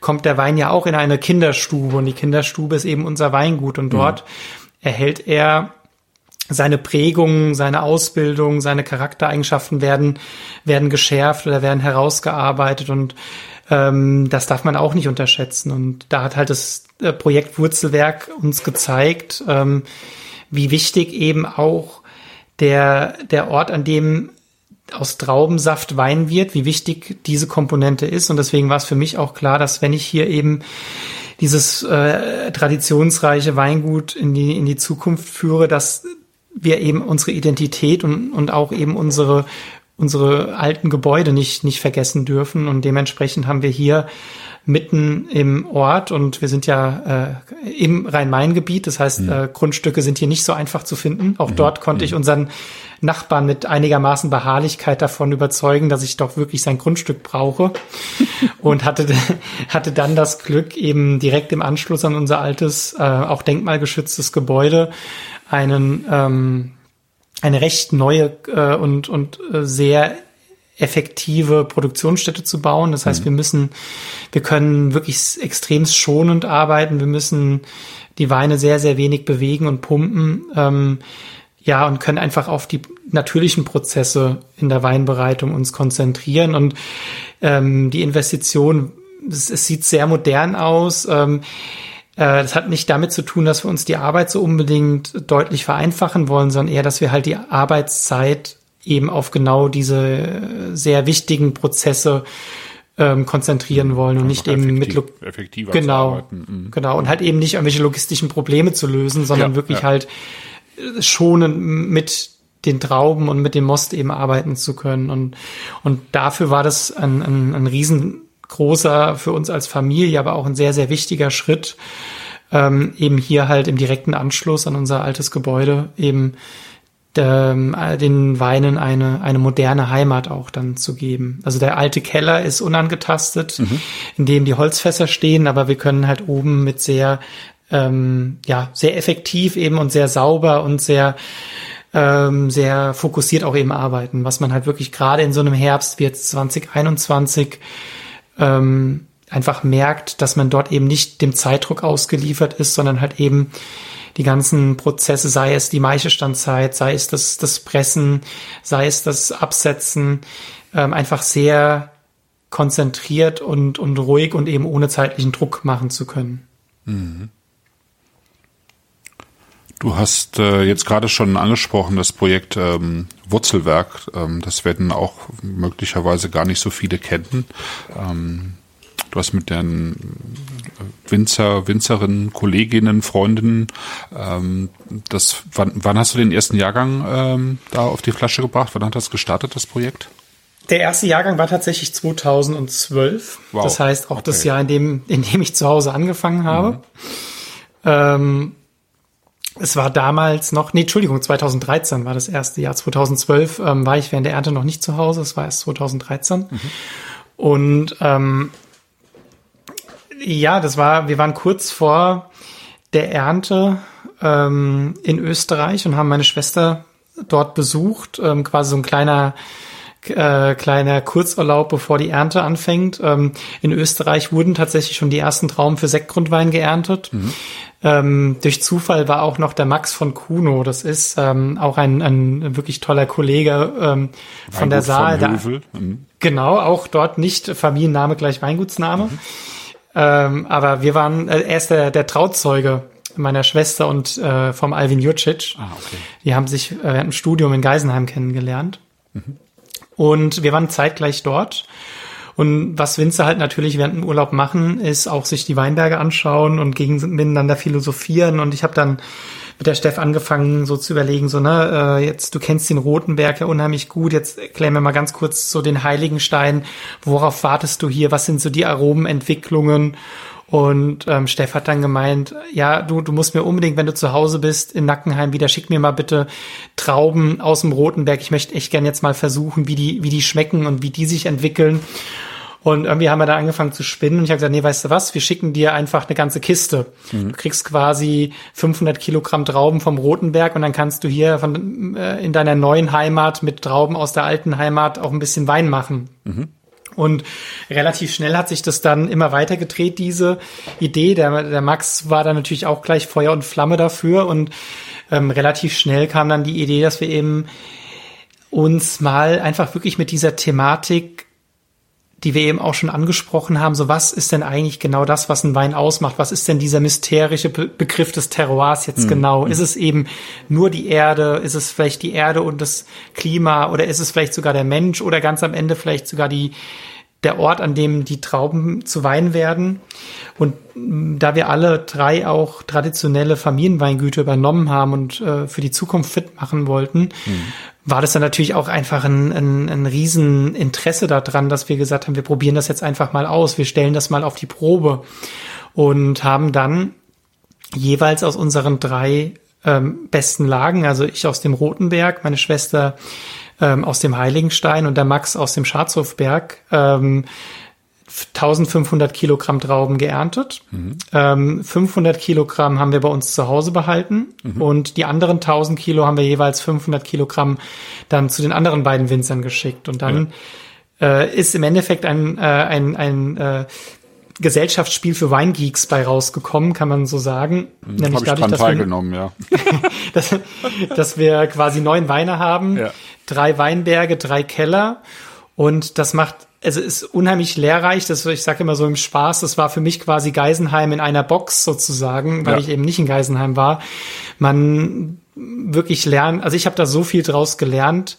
kommt der Wein ja auch in eine Kinderstube und die Kinderstube ist eben unser Weingut und dort mhm. erhält er seine Prägung, seine Ausbildung, seine Charaktereigenschaften werden, werden geschärft oder werden herausgearbeitet und ähm, das darf man auch nicht unterschätzen. Und da hat halt das äh, Projekt Wurzelwerk uns gezeigt, ähm, wie wichtig eben auch der, der Ort, an dem aus Traubensaft Wein wird, wie wichtig diese Komponente ist. Und deswegen war es für mich auch klar, dass wenn ich hier eben dieses äh, traditionsreiche Weingut in die, in die Zukunft führe, dass wir eben unsere Identität und, und auch eben unsere, unsere alten Gebäude nicht, nicht vergessen dürfen. Und dementsprechend haben wir hier mitten im Ort und wir sind ja äh, im Rhein-Main-Gebiet. Das heißt, mhm. äh, Grundstücke sind hier nicht so einfach zu finden. Auch mhm. dort konnte ich mhm. unseren Nachbarn mit einigermaßen Beharrlichkeit davon überzeugen, dass ich doch wirklich sein Grundstück brauche und hatte, hatte dann das Glück, eben direkt im Anschluss an unser altes, äh, auch denkmalgeschütztes Gebäude einen ähm, eine recht neue äh, und, und äh, sehr effektive Produktionsstätte zu bauen. Das heißt, mhm. wir müssen, wir können wirklich extrem schonend arbeiten. Wir müssen die Weine sehr, sehr wenig bewegen und pumpen. Ähm, ja, und können einfach auf die natürlichen Prozesse in der Weinbereitung uns konzentrieren. Und ähm, die Investition, es, es sieht sehr modern aus. Ähm, äh, das hat nicht damit zu tun, dass wir uns die Arbeit so unbedingt deutlich vereinfachen wollen, sondern eher, dass wir halt die Arbeitszeit eben auf genau diese sehr wichtigen Prozesse ähm, konzentrieren wollen und nicht eben mit effektiver genau. mhm. genau. Und halt eben nicht irgendwelche logistischen Probleme zu lösen, sondern ja, wirklich ja. halt äh, schonend mit den Trauben und mit dem Most eben arbeiten zu können. Und und dafür war das ein, ein, ein riesengroßer für uns als Familie, aber auch ein sehr sehr wichtiger Schritt ähm, eben hier halt im direkten Anschluss an unser altes Gebäude eben den Weinen eine, eine moderne Heimat auch dann zu geben. Also der alte Keller ist unangetastet, mhm. in dem die Holzfässer stehen, aber wir können halt oben mit sehr, ähm, ja, sehr effektiv eben und sehr sauber und sehr, ähm, sehr fokussiert auch eben arbeiten, was man halt wirklich gerade in so einem Herbst wie jetzt 2021 ähm, einfach merkt, dass man dort eben nicht dem Zeitdruck ausgeliefert ist, sondern halt eben die ganzen Prozesse, sei es die Maischestandzeit, sei es das, das Pressen, sei es das Absetzen, ähm, einfach sehr konzentriert und, und ruhig und eben ohne zeitlichen Druck machen zu können. Mhm. Du hast äh, jetzt gerade schon angesprochen, das Projekt ähm, Wurzelwerk. Ähm, das werden auch möglicherweise gar nicht so viele kennen. Ähm, du hast mit den Winzer, Winzerinnen, Kolleginnen, Freundinnen, ähm, das, wann, wann hast du den ersten Jahrgang ähm, da auf die Flasche gebracht? Wann hat das gestartet, das Projekt? Der erste Jahrgang war tatsächlich 2012. Wow. Das heißt auch okay. das Jahr, in dem, in dem ich zu Hause angefangen habe. Mhm. Ähm, es war damals noch, nee, Entschuldigung, 2013 war das erste Jahr. 2012 ähm, war ich während der Ernte noch nicht zu Hause, es war erst 2013. Mhm. Und ähm, ja, das war, wir waren kurz vor der Ernte ähm, in Österreich und haben meine Schwester dort besucht, ähm, quasi so ein kleiner äh, kleiner Kurzurlaub, bevor die Ernte anfängt. Ähm, in Österreich wurden tatsächlich schon die ersten Trauben für Sektgrundwein geerntet. Mhm. Ähm, durch Zufall war auch noch der Max von Kuno. Das ist ähm, auch ein, ein wirklich toller Kollege ähm, von der Saal. Von mhm. Genau, auch dort nicht Familienname gleich Weingutsname. Mhm. Ähm, aber wir waren, äh, er ist der, der Trauzeuge meiner Schwester und äh, vom Alvin Jurcic. Ah, okay. Die haben sich äh, während dem Studium in Geisenheim kennengelernt. Mhm. Und wir waren zeitgleich dort. Und was Winzer halt natürlich während dem Urlaub machen, ist auch sich die Weinberge anschauen und gegen miteinander philosophieren. Und ich habe dann mit der Steff angefangen, so zu überlegen, so, ne, äh, jetzt, du kennst den Rotenberg ja unheimlich gut, jetzt erklär mir mal ganz kurz so den Heiligenstein, worauf wartest du hier, was sind so die Aromenentwicklungen? Und ähm, Steff hat dann gemeint, ja, du, du musst mir unbedingt, wenn du zu Hause bist, in Nackenheim wieder, schick mir mal bitte Trauben aus dem Rotenberg. Ich möchte echt gern jetzt mal versuchen, wie die, wie die schmecken und wie die sich entwickeln. Und irgendwie haben wir da angefangen zu spinnen und ich habe gesagt, nee, weißt du was, wir schicken dir einfach eine ganze Kiste. Mhm. Du kriegst quasi 500 Kilogramm Trauben vom Rotenberg und dann kannst du hier von, äh, in deiner neuen Heimat mit Trauben aus der alten Heimat auch ein bisschen Wein machen. Mhm. Und relativ schnell hat sich das dann immer weiter gedreht, diese Idee. Der, der Max war dann natürlich auch gleich Feuer und Flamme dafür und ähm, relativ schnell kam dann die Idee, dass wir eben uns mal einfach wirklich mit dieser Thematik die wir eben auch schon angesprochen haben. So, was ist denn eigentlich genau das, was ein Wein ausmacht? Was ist denn dieser mysterische Be Begriff des Terroirs jetzt mhm. genau? Ist es eben nur die Erde? Ist es vielleicht die Erde und das Klima? Oder ist es vielleicht sogar der Mensch? Oder ganz am Ende vielleicht sogar die, der Ort, an dem die Trauben zu Wein werden. Und mm, da wir alle drei auch traditionelle Familienweingüter übernommen haben und äh, für die Zukunft fit machen wollten, mhm war das dann natürlich auch einfach ein, ein, ein Rieseninteresse daran, dass wir gesagt haben, wir probieren das jetzt einfach mal aus, wir stellen das mal auf die Probe und haben dann jeweils aus unseren drei ähm, besten Lagen, also ich aus dem Rotenberg, meine Schwester ähm, aus dem Heiligenstein und der Max aus dem Schatzhofberg, ähm, 1500 Kilogramm Trauben geerntet. Mhm. Ähm, 500 Kilogramm haben wir bei uns zu Hause behalten mhm. und die anderen 1000 Kilo haben wir jeweils 500 Kilogramm dann zu den anderen beiden Winzern geschickt. Und dann ja. äh, ist im Endeffekt ein, äh, ein, ein äh, Gesellschaftsspiel für Weingeeks bei rausgekommen, kann man so sagen. Mhm, Nämlich dadurch, dass wir, ja. dass, dass wir quasi neun Weine haben, ja. drei Weinberge, drei Keller und das macht also ist unheimlich lehrreich. Das, ich sage immer so im Spaß, das war für mich quasi Geisenheim in einer Box sozusagen, weil ja. ich eben nicht in Geisenheim war. Man wirklich lernt, also ich habe da so viel draus gelernt,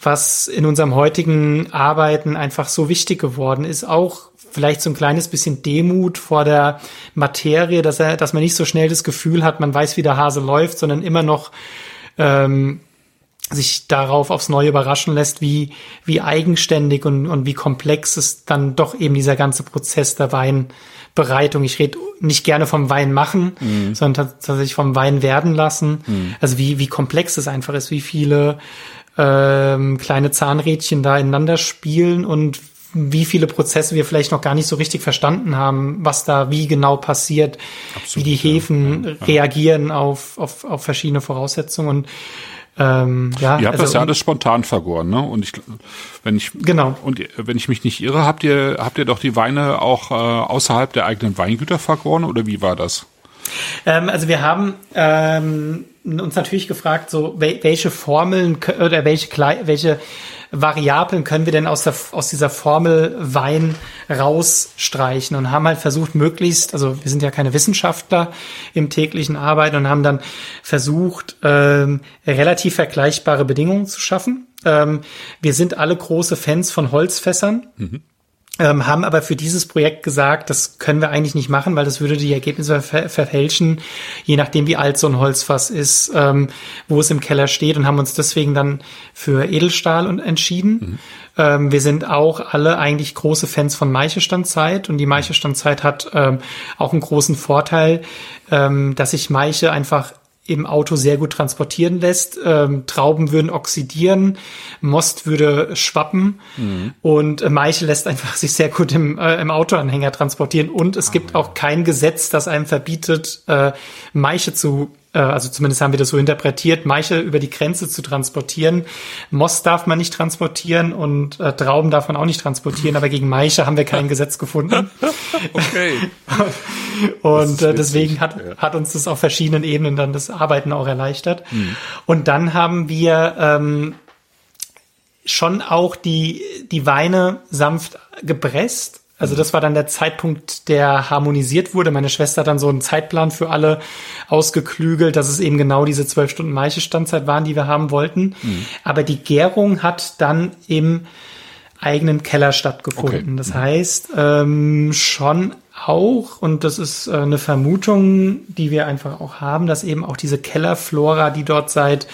was in unserem heutigen Arbeiten einfach so wichtig geworden ist. Auch vielleicht so ein kleines bisschen Demut vor der Materie, dass er, dass man nicht so schnell das Gefühl hat, man weiß, wie der Hase läuft, sondern immer noch ähm, sich darauf aufs Neue überraschen lässt, wie, wie eigenständig und, und wie komplex ist dann doch eben dieser ganze Prozess der Weinbereitung. Ich rede nicht gerne vom Wein machen, mhm. sondern tatsächlich vom Wein werden lassen. Mhm. Also wie, wie komplex es einfach ist, wie viele ähm, kleine Zahnrädchen da ineinander spielen und wie viele Prozesse wir vielleicht noch gar nicht so richtig verstanden haben, was da wie genau passiert, Absolut, wie die Hefen ja. reagieren auf, auf, auf verschiedene Voraussetzungen. Und Ähm, ja, ihr habt also, das ja alles spontan vergoren, ne? Und ich, wenn ich genau und wenn ich mich nicht irre, habt ihr habt ihr doch die Weine auch äh, außerhalb der eigenen Weingüter vergoren oder wie war das? Ähm, also wir haben ähm, uns natürlich gefragt, so welche Formeln oder welche welche Variablen können wir denn aus, der, aus dieser Formel Wein rausstreichen und haben halt versucht, möglichst, also wir sind ja keine Wissenschaftler im täglichen Arbeiten und haben dann versucht, ähm, relativ vergleichbare Bedingungen zu schaffen. Ähm, wir sind alle große Fans von Holzfässern. Mhm ähm, haben aber für dieses Projekt gesagt, das können wir eigentlich nicht machen, weil das würde die Ergebnisse ver verfälschen, je nachdem wie alt so ein Holzfass ist, ähm, wo es im Keller steht und haben uns deswegen dann für Edelstahl entschieden. Mhm. Ähm, wir sind auch alle eigentlich große Fans von Maiche-Standzeit und die Maiche-Standzeit hat ähm, auch einen großen Vorteil, ähm, dass sich Maiche einfach im Auto sehr gut transportieren lässt. Ähm, Trauben würden oxidieren, Most würde schwappen mhm. und äh, Maiche lässt einfach sich sehr gut im, äh, im Autoanhänger transportieren. Und es ah, gibt ja. auch kein Gesetz, das einem verbietet, äh, Maiche zu also zumindest haben wir das so interpretiert, Maiche über die Grenze zu transportieren. Most darf man nicht transportieren und äh, Trauben darf man auch nicht transportieren, aber gegen Maiche haben wir kein Gesetz gefunden. okay. und äh, deswegen hat, ja. hat uns das auf verschiedenen Ebenen dann das Arbeiten auch erleichtert. Mhm. Und dann haben wir ähm, schon auch die, die Weine sanft gepresst also das war dann der Zeitpunkt, der harmonisiert wurde. Meine Schwester hat dann so einen Zeitplan für alle ausgeklügelt, dass es eben genau diese zwölf Stunden Maischestandzeit waren, die wir haben wollten. Mhm. Aber die Gärung hat dann im eigenen Keller stattgefunden. Okay. Das mhm. heißt, ähm, schon auch, und das ist äh, eine Vermutung, die wir einfach auch haben, dass eben auch diese Kellerflora, die dort seit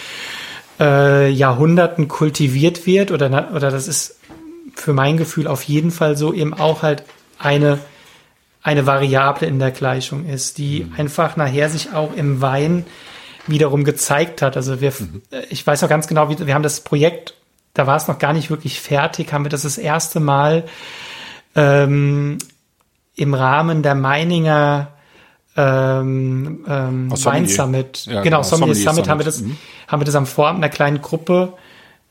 äh, Jahrhunderten kultiviert wird, oder, oder das ist für mein Gefühl auf jeden Fall so eben auch halt eine, eine Variable in der Gleichung ist, die mhm. einfach nachher sich auch im Wein wiederum gezeigt hat. Also wir, mhm. ich weiß noch ganz genau, wie, wir haben das Projekt, da war es noch gar nicht wirklich fertig, haben wir das das erste Mal ähm, im Rahmen der Meininger ähm, ähm, Wein Summit, ja, genau, genau Sommelier, Summit, Summit, haben wir das, mhm. haben wir das am Vorabend einer kleinen Gruppe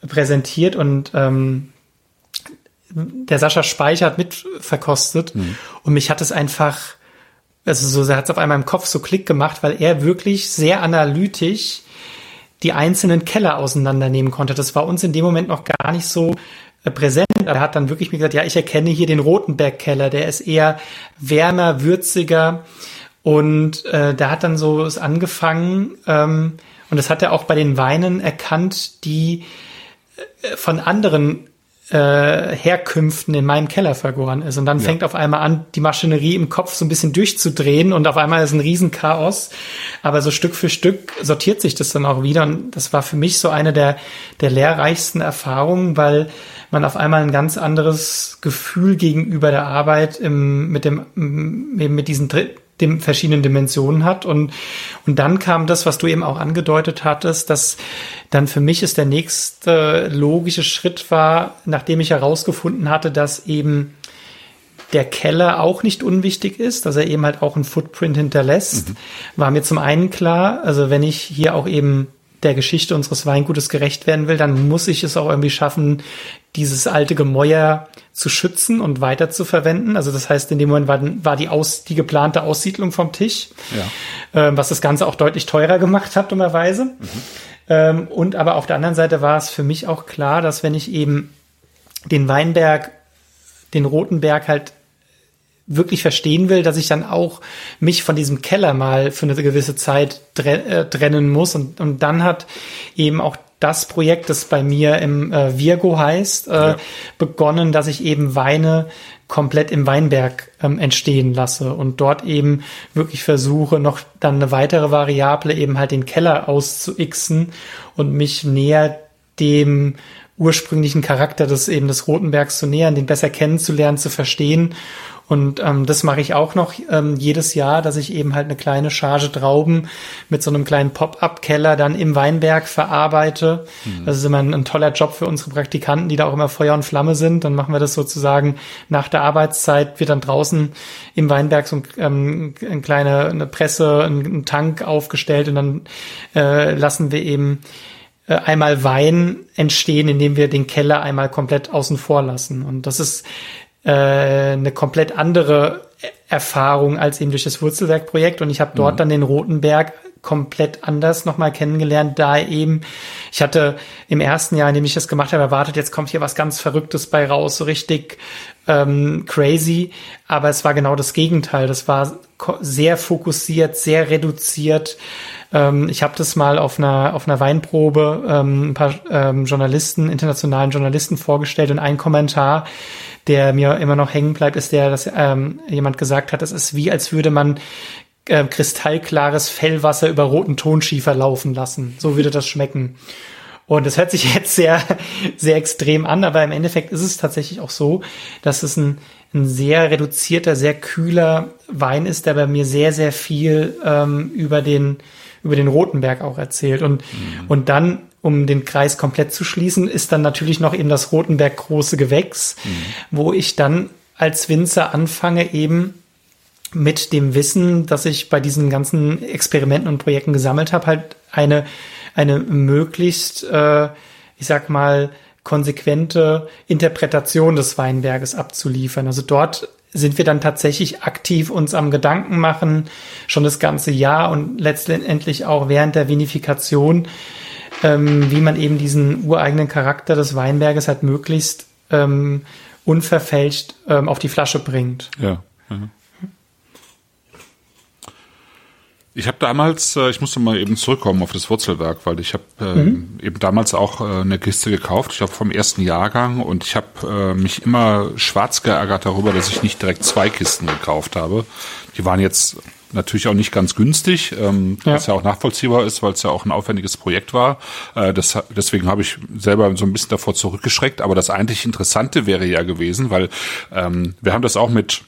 präsentiert und ähm, der Sascha Speicher hat mitverkostet mhm. und mich hat es einfach, also so, er hat es auf einmal im Kopf so Klick gemacht, weil er wirklich sehr analytisch die einzelnen Keller auseinandernehmen konnte. Das war uns in dem Moment noch gar nicht so äh, präsent. Er hat dann wirklich mir gesagt, ja, ich erkenne hier den Rotenberg-Keller, der ist eher wärmer, würziger und äh, da hat dann so es angefangen ähm, und das hat er auch bei den Weinen erkannt, die äh, von anderen äh, Herkünften in meinem Keller vergoren ist. Und dann ja. fängt auf einmal an, die Maschinerie im Kopf so ein bisschen durchzudrehen und auf einmal ist ein Riesenchaos. Aber so Stück für Stück sortiert sich das dann auch wieder. Und das war für mich so eine der, der lehrreichsten Erfahrungen, weil man auf einmal ein ganz anderes Gefühl gegenüber der Arbeit im, mit dem, mit diesen dem verschiedenen Dimensionen hat. Und, und dann kam das, was du eben auch angedeutet hattest, dass dann für mich ist der nächste logische Schritt war, nachdem ich herausgefunden hatte, dass eben der Keller auch nicht unwichtig ist, dass er eben halt auch einen Footprint hinterlässt, mhm. war mir zum einen klar, also wenn ich hier auch eben der Geschichte unseres Weingutes gerecht werden will, dann muss ich es auch irgendwie schaffen, dieses alte Gemäuer zu schützen und weiter zu verwenden. Also das heißt, in dem Moment war, war die, Aus, die geplante Aussiedlung vom Tisch, ja. ähm, was das Ganze auch deutlich teurer gemacht hat, dummerweise. Mhm. Ähm, und aber auf der anderen Seite war es für mich auch klar, dass wenn ich eben den Weinberg, den Roten Berg halt wirklich verstehen will, dass ich dann auch mich von diesem Keller mal für eine gewisse Zeit äh, trennen muss. Und, und dann hat eben auch das Projekt, das bei mir im äh, Virgo heißt, äh, ja. begonnen, dass ich eben Weine komplett im Weinberg ähm, entstehen lasse und dort eben wirklich versuche, noch dann eine weitere Variable eben halt den Keller auszuixen und mich näher dem ursprünglichen Charakter des eben des Rotenbergs zu nähern, den besser kennenzulernen, zu verstehen und ähm, das mache ich auch noch ähm, jedes Jahr, dass ich eben halt eine kleine Charge Trauben mit so einem kleinen Pop-up-Keller dann im Weinberg verarbeite. Mhm. Das ist immer ein, ein, toller Job für unsere Praktikanten, die da auch immer Feuer und Flamme sind. Dann machen wir das sozusagen nach der Arbeitszeit, wird dann draußen im Weinberg so ein, ähm, eine kleine eine Presse, ein, ein Tank aufgestellt und dann äh, lassen wir eben äh, einmal Wein entstehen, indem wir den Keller einmal komplett außen vor lassen. Und das ist äh, eine komplett andere Erfahrung als eben durch das Wurzelwerk-Projekt. Und ich habe dort mhm. dann den Rotenberg komplett anders nochmal kennengelernt, da eben, ich hatte im ersten Jahr, in dem ich das gemacht habe, erwartet, jetzt kommt hier was ganz Verrücktes bei raus, so richtig ähm, crazy, aber es war genau das Gegenteil. Das war sehr fokussiert, sehr reduziert. Ähm, ich habe das mal auf einer, auf einer Weinprobe ähm, ein paar ähm, Journalisten, internationalen Journalisten vorgestellt und ein Kommentar, der mir immer noch hängen bleibt, ist der, dass ähm, jemand gesagt hat, es ist wie, als würde man äh, kristallklares Fellwasser über roten Tonschiefer laufen lassen. So würde das schmecken. Und das hört sich jetzt sehr, sehr extrem an, aber im Endeffekt ist es tatsächlich auch so, dass es ein, ein sehr reduzierter, sehr kühler Wein ist, der bei mir sehr, sehr viel ähm, über den über den Rotenberg auch erzählt. Und, mhm. und dann, um den Kreis komplett zu schließen, ist dann natürlich noch eben das Rotenberg große Gewächs, mhm. wo ich dann als Winzer anfange, eben mit dem Wissen, das ich bei diesen ganzen Experimenten und Projekten gesammelt habe, halt eine, eine möglichst, äh, ich sag mal, konsequente Interpretation des Weinberges abzuliefern. Also dort sind wir dann tatsächlich aktiv uns am Gedanken machen, schon das ganze Jahr und letztendlich auch während der Vinifikation, ähm, wie man eben diesen ureigenen Charakter des Weinberges halt möglichst ähm, unverfälscht ähm, auf die Flasche bringt. Ja. ja. Ich habe damals, äh, ich musste mal eben zurückkommen auf das Wurzelwerk, weil ich habe äh, mhm. eben damals auch äh, eine Kiste gekauft. Ich glaube vom ersten Jahrgang und ich habe äh, mich immer schwarz geärgert darüber, dass ich nicht direkt zwei Kisten gekauft habe. Die waren jetzt natürlich auch nicht ganz günstig, ähm, ja. was ja auch nachvollziehbar ist, weil es ja auch ein aufwendiges Projekt war. Äh, das, deswegen habe ich selber so ein bisschen davor zurückgeschreckt. Aber das eigentlich Interessante wäre ja gewesen, weil ähm, wir haben das auch mit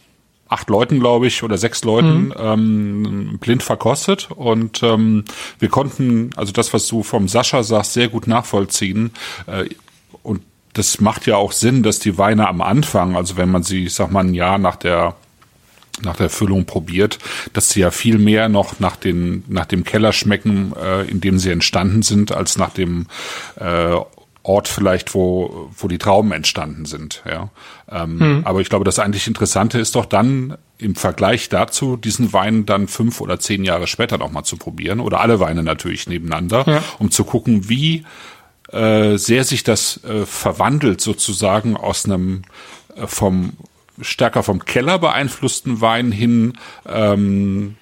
acht Leuten, glaube ich, oder sechs Leuten mhm. ähm, blind verkostet. Und ähm, wir konnten, also das, was du vom Sascha sagst, sehr gut nachvollziehen. Äh, und das macht ja auch Sinn, dass die Weine am Anfang, also wenn man sie, ich sag mal, ein Jahr nach der nach der Füllung probiert, dass sie ja viel mehr noch nach den nach dem Keller schmecken, äh, in dem sie entstanden sind, als nach dem äh, Ort vielleicht, wo, wo die Trauben entstanden sind. Ja. Ähm, hm. Aber ich glaube, das eigentlich Interessante ist doch dann im Vergleich dazu, diesen Wein dann fünf oder zehn Jahre später nochmal zu probieren oder alle Weine natürlich nebeneinander, ja. um zu gucken, wie äh, sehr sich das äh, verwandelt sozusagen aus einem äh, vom stärker vom Keller beeinflussten Wein hin ähm,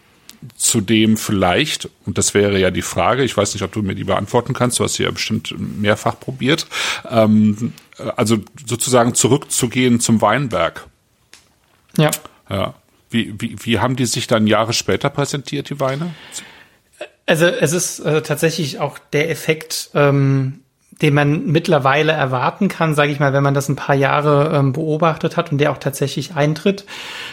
zudem vielleicht, und das wäre ja die Frage, ich weiß nicht, ob du mir die beantworten kannst, du hast sie ja bestimmt mehrfach probiert, ähm, also sozusagen zurückzugehen zum Weinberg. Ja. Ja. Wie, wie, wie haben die sich dann Jahre später präsentiert, die Weine? Also es ist äh, tatsächlich auch der Effekt, ähm, den man mittlerweile erwarten kann, sage ich mal, wenn man das ein paar Jahre ähm, beobachtet hat und der auch tatsächlich eintritt.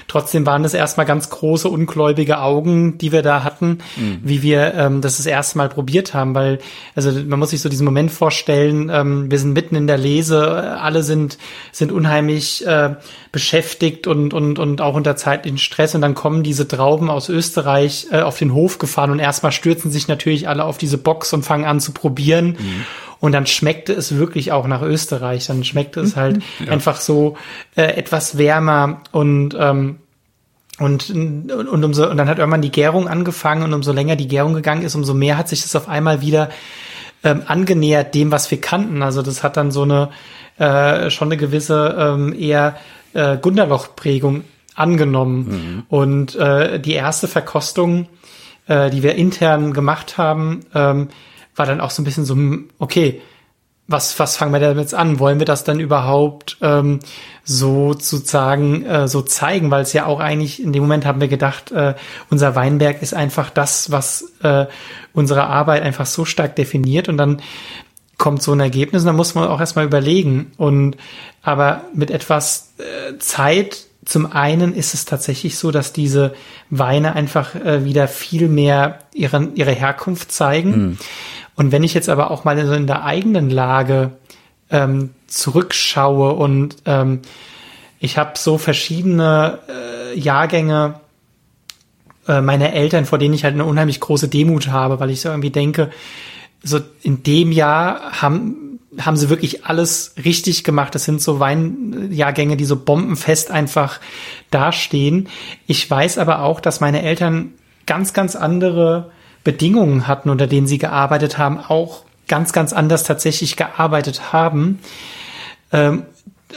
Trotzdem waren das erstmal ganz große, ungläubige Augen, die wir da hatten, mhm. wie wir ähm, das das erste Mal probiert haben, weil, also man muss sich so diesen Moment vorstellen, ähm, wir sind mitten in der Lese, alle sind, sind unheimlich äh, beschäftigt und, und, und auch unter zeitlichen Stress und dann kommen diese Trauben aus Österreich äh, auf den Hof gefahren und erstmal stürzen sich natürlich alle auf diese Box und fangen an zu probieren. Mhm. Und dann schmeckte es wirklich auch nach Österreich. Dann schmeckte es halt ja. einfach so äh, etwas wärmer und ähm, und, und, und, umso, und dann hat irgendwann die Gärung angefangen und umso länger die Gärung gegangen ist, umso mehr hat sich das auf einmal wieder ähm, angenähert dem, was wir kannten. Also das hat dann so eine äh, schon eine gewisse ähm, eher äh, Gunderloch-Prägung angenommen. Mhm. Und äh, die erste Verkostung, äh, die wir intern gemacht haben, ähm, war dann auch so ein bisschen so, hm, okay, was, was fangen wir damit jetzt an? Wollen wir das dann überhaupt ähm, so sozusagen äh, so zeigen? Weil es ja auch eigentlich, in dem Moment haben wir gedacht, äh, unser Weinberg ist einfach das, was äh, unsere Arbeit einfach so stark definiert und dann kommt so ein Ergebnis und dann muss man auch erstmal überlegen. Und aber mit etwas äh, Zeit zum einen ist es tatsächlich so, dass diese Weine einfach äh, wieder viel mehr ihren, ihre Herkunft zeigen. Mhm. Und wenn ich jetzt aber auch mal so in der eigenen Lage ähm, zurückschaue und ähm, ich habe so verschiedene äh, Jahrgänge äh, meiner Eltern, vor denen ich halt eine unheimlich große Demut habe, weil ich so irgendwie denke, so in dem Jahr haben haben sie wirklich alles richtig gemacht. Das sind so Weinjahrgänge, die so bombenfest einfach dastehen. Ich weiß aber auch, dass meine Eltern ganz, ganz andere Bedingungen hatten, unter denen sie gearbeitet haben, auch ganz, ganz anders tatsächlich gearbeitet haben. Ähm,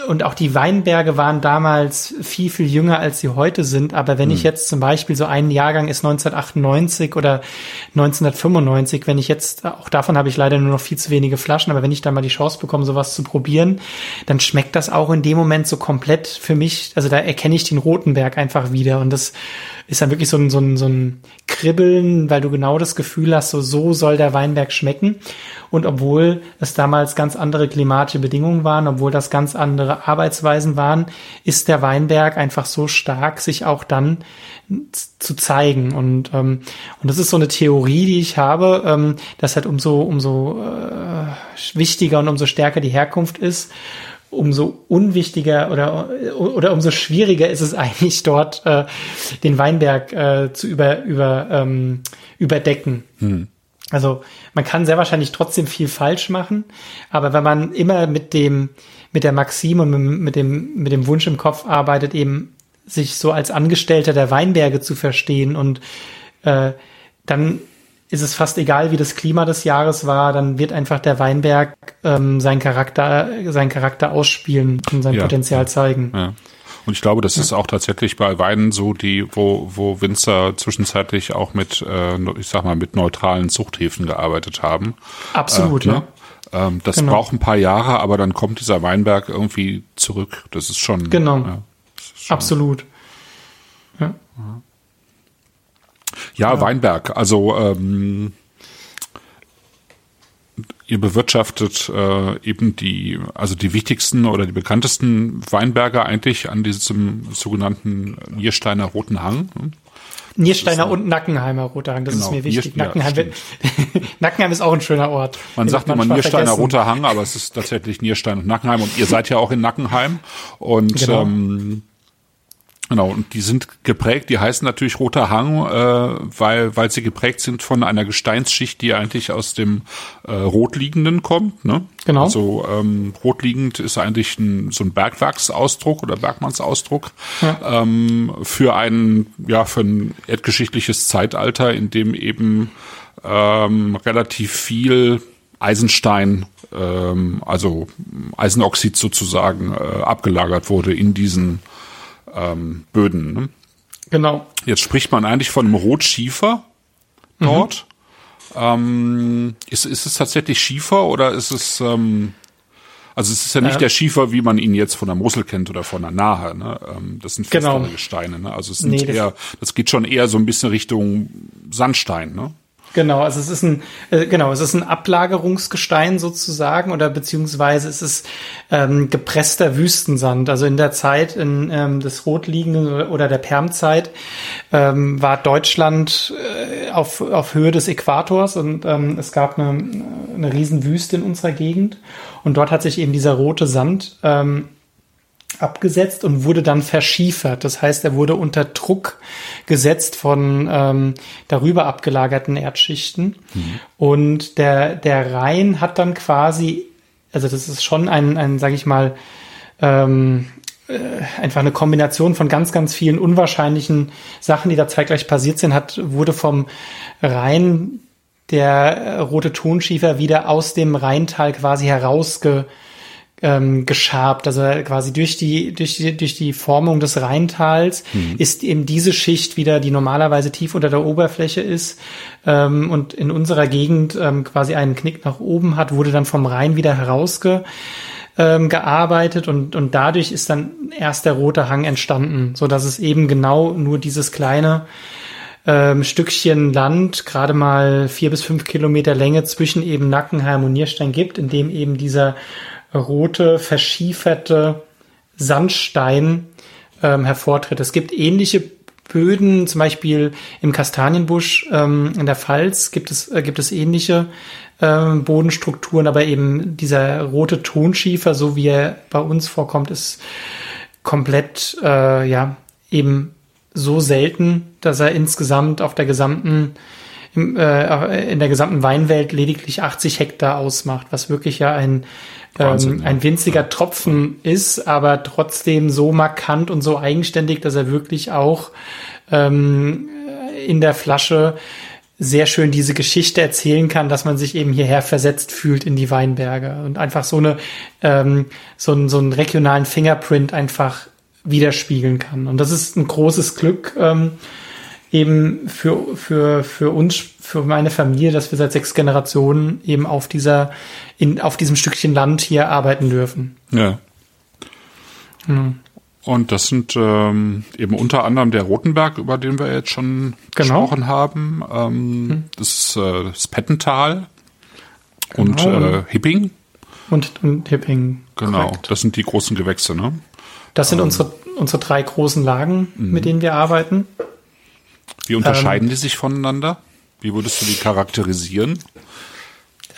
und auch die Weinberge waren damals viel, viel jünger, als sie heute sind. Aber wenn hm. ich jetzt zum Beispiel so ein Jahrgang ist 1998 oder 1995, wenn ich jetzt, auch davon habe ich leider nur noch viel zu wenige Flaschen, aber wenn ich da mal die Chance bekomme, sowas zu probieren, dann schmeckt das auch in dem Moment so komplett für mich, also da erkenne ich den Rotenberg einfach wieder. Und das ist dann wirklich so ein, so ein, so ein Kribbeln, weil du genau das Gefühl hast, so, so soll der Weinberg schmecken. Und obwohl es damals ganz andere klimatische Bedingungen waren, obwohl das ganz andere Arbeitsweisen waren, ist der Weinberg einfach so stark, sich auch dann zu zeigen. Und, ähm, und das ist so eine Theorie, die ich habe, ähm, dass halt umso, umso äh, wichtiger und umso stärker die Herkunft ist, umso unwichtiger oder, oder umso schwieriger ist es eigentlich dort, äh, den Weinberg äh, zu über, über, ähm, überdecken. Hm. Also man kann sehr wahrscheinlich trotzdem viel falsch machen, aber wenn man immer mit dem, mit der Maxim und mit dem, mit dem Wunsch im Kopf arbeitet, eben sich so als Angestellter der Weinberge zu verstehen und äh, dann ist es fast egal, wie das Klima des Jahres war, dann wird einfach der Weinberg ähm, seinen Charakter, seinen Charakter ausspielen und sein ja. Potenzial zeigen. Ja. Und ich glaube, das ist auch tatsächlich bei Weinen so, die, wo, wo Winzer zwischenzeitlich auch mit, äh, ich sag mal, mit neutralen Zuchthäfen gearbeitet haben. Absolut, äh, ne? ja. Ähm, das genau. braucht ein paar Jahre, aber dann kommt dieser Weinberg irgendwie zurück. Das ist schon. Genau. Ja, schon, Absolut. Ja. Ja, ja. Weinberg. Also ähm, ihr bewirtschaftet äh, eben die, also die wichtigsten oder die bekanntesten Weinberge eigentlich an diesem sogenannten Niersteiner Roten Hang. Niersteiner und Nackenheimer Roter Hang, das genau, ist mir wichtig. Nier, Nackenheim, ja, Nackenheim ist auch ein schöner Ort. Man sagt immer Niersteiner Roter Hang, aber es ist tatsächlich Nierstein und Nackenheim und ihr seid ja auch in Nackenheim und genau. ähm, Genau, und die sind geprägt, die heißen natürlich Roter Hang, äh, weil, weil sie geprägt sind von einer Gesteinsschicht, die eigentlich aus dem äh, Rotliegenden kommt. Ne? Genau. Also ähm, Rotliegend ist eigentlich ein, so ein Bergwerksausdruck oder Bergmannsausdruck ja. ähm, für ein, ja, für ein erdgeschichtliches Zeitalter, in dem eben ähm, relativ viel Eisenstein, ähm, also Eisenoxid sozusagen, äh, abgelagert wurde in diesen ähm, Böden. Ne? Genau. Jetzt spricht man eigentlich von einem Rotschiefer dort. Mhm. Ähm, ist, ist es tatsächlich Schiefer oder ist es ähm, also es ist ja nicht ja. der Schiefer, wie man ihn jetzt von der Mosel kennt oder von der Nahe. Ne? Ähm, das sind festere genau. Gesteine. Ne? Also es sind nee, eher, das geht schon eher so ein bisschen Richtung Sandstein. Ne? Genau, also es ist ein äh, genau, es ist ein Ablagerungsgestein sozusagen oder beziehungsweise es ist ähm, gepresster Wüstensand. Also in der Zeit in, ähm, des Rotliegenden oder der Permzeit ähm, war Deutschland äh, auf, auf Höhe des Äquators und ähm, es gab eine, eine Riesenwüste in unserer Gegend und dort hat sich eben dieser rote Sand ähm, abgesetzt und wurde dann verschiefert. Das heißt, er wurde unter Druck gesetzt von ähm, darüber abgelagerten Erdschichten. Mhm. Und der, der Rhein hat dann quasi, also das ist schon ein, ein sage ich mal, ähm, äh, einfach eine Kombination von ganz, ganz vielen unwahrscheinlichen Sachen, die da zeitgleich passiert sind, hat, wurde vom Rhein der rote Tonschiefer wieder aus dem Rheintal quasi herausge ähm, geschabt. Also quasi durch die, durch die, durch die Formung des Rheintals mhm. ist eben diese Schicht wieder, die normalerweise tief unter der Oberfläche ist ähm, und in unserer Gegend ähm, quasi einen Knick nach oben hat, wurde dann vom Rhein wieder herausge ähm, gearbeitet und, und dadurch ist dann erst der rote Hang entstanden, so dass es eben genau nur dieses kleine ähm, Stückchen Land, gerade mal vier bis fünf Kilometer Länge zwischen eben Nackenheim und Nierstein gibt, in dem eben dieser rote, verschieferte Sandstein ähm, hervortritt. Es gibt ähnliche Böden, zum Beispiel im Kastanienbusch ähm, in der Pfalz gibt es, äh, gibt es ähnliche äh, Bodenstrukturen, aber eben dieser rote Tonschiefer, so wie er bei uns vorkommt, ist komplett, äh, ja, eben so selten, dass er insgesamt auf der gesamten äh, in der gesamten Weinwelt lediglich 80 Hektar ausmacht, was wirklich ja ein, ähm, ein winziger Tropfen ist, aber trotzdem so markant und so eigenständig, dass er wirklich auch ähm, in der Flasche sehr schön diese Geschichte erzählen kann, dass man sich eben hierher versetzt fühlt in die Weinberge und einfach so eine ähm, so, einen, so einen regionalen Fingerprint einfach widerspiegeln kann. Und das ist ein großes Glück ähm, eben für für für uns, für meine Familie, dass wir seit sechs Generationen eben auf dieser in auf diesem Stückchen Land hier arbeiten dürfen. Ja. Hm. Und das sind ähm, eben unter anderem der Rotenberg, über den wir jetzt schon genau. gesprochen haben, ähm, hm. das, äh, das Pettental genau. und äh, Hipping. Und, und Hipping. Genau, korrekt. das sind die großen Gewächse, ne? Das sind ähm, unsere, unsere drei großen Lagen, mhm. mit denen wir arbeiten. Wie unterscheiden ähm, die sich voneinander? Wie würdest du die charakterisieren?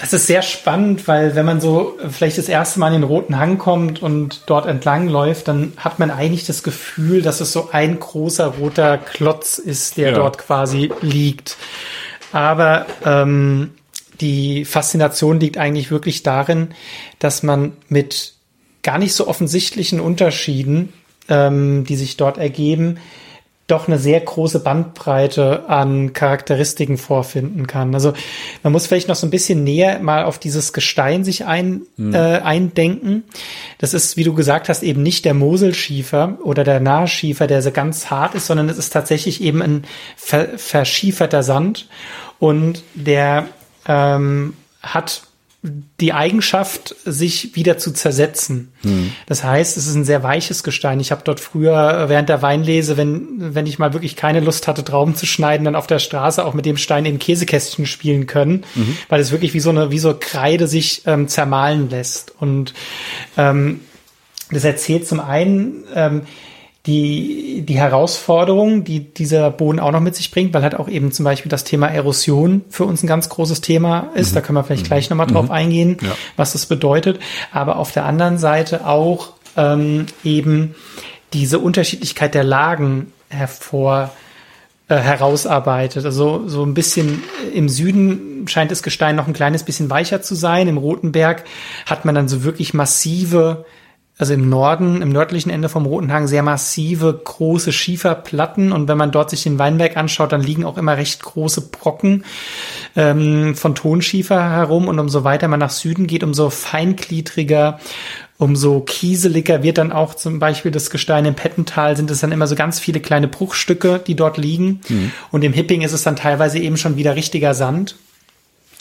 Es ist sehr spannend, weil wenn man so vielleicht das erste Mal in den Roten Hang kommt und dort entlang läuft, dann hat man eigentlich das Gefühl, dass es so ein großer roter Klotz ist, der ja. dort quasi liegt. Aber ähm, die Faszination liegt eigentlich wirklich darin, dass man mit gar nicht so offensichtlichen Unterschieden, ähm, die sich dort ergeben, doch eine sehr große Bandbreite an Charakteristiken vorfinden kann. Also man muss vielleicht noch so ein bisschen näher mal auf dieses Gestein sich ein, mhm. äh, eindenken. Das ist, wie du gesagt hast, eben nicht der Moselschiefer oder der Nahschiefer, der so ganz hart ist, sondern es ist tatsächlich eben ein ver verschieferter Sand und der ähm, hat die Eigenschaft, sich wieder zu zersetzen. Hm. Das heißt, es ist ein sehr weiches Gestein. Ich habe dort früher während der Weinlese, wenn, wenn ich mal wirklich keine Lust hatte, Trauben zu schneiden, dann auf der Straße auch mit dem Stein in Käsekästchen spielen können, mhm. weil es wirklich wie so eine, wie so Kreide sich ähm, zermahlen lässt. Und ähm, das erzählt zum einen, ähm, die, die Herausforderung, die dieser Boden auch noch mit sich bringt, weil halt auch eben zum Beispiel das Thema Erosion für uns ein ganz großes Thema ist. Mhm. Da können wir vielleicht mhm. gleich nochmal drauf mhm. eingehen, ja. was das bedeutet. Aber auf der anderen Seite auch ähm, eben diese Unterschiedlichkeit der Lagen hervor äh, herausarbeitet. Also so ein bisschen im Süden scheint das Gestein noch ein kleines bisschen weicher zu sein. Im Rotenberg hat man dann so wirklich massive also im Norden, im nördlichen Ende vom Roten Hang sehr massive, große Schieferplatten. Und wenn man dort sich den Weinberg anschaut, dann liegen auch immer recht große Brocken ähm, von Tonschiefer herum. Und umso weiter man nach Süden geht, umso feingliedriger, umso kieseliger wird dann auch zum Beispiel das Gestein im Pettental, sind es dann immer so ganz viele kleine Bruchstücke, die dort liegen. Mhm. Und im Hipping ist es dann teilweise eben schon wieder richtiger Sand.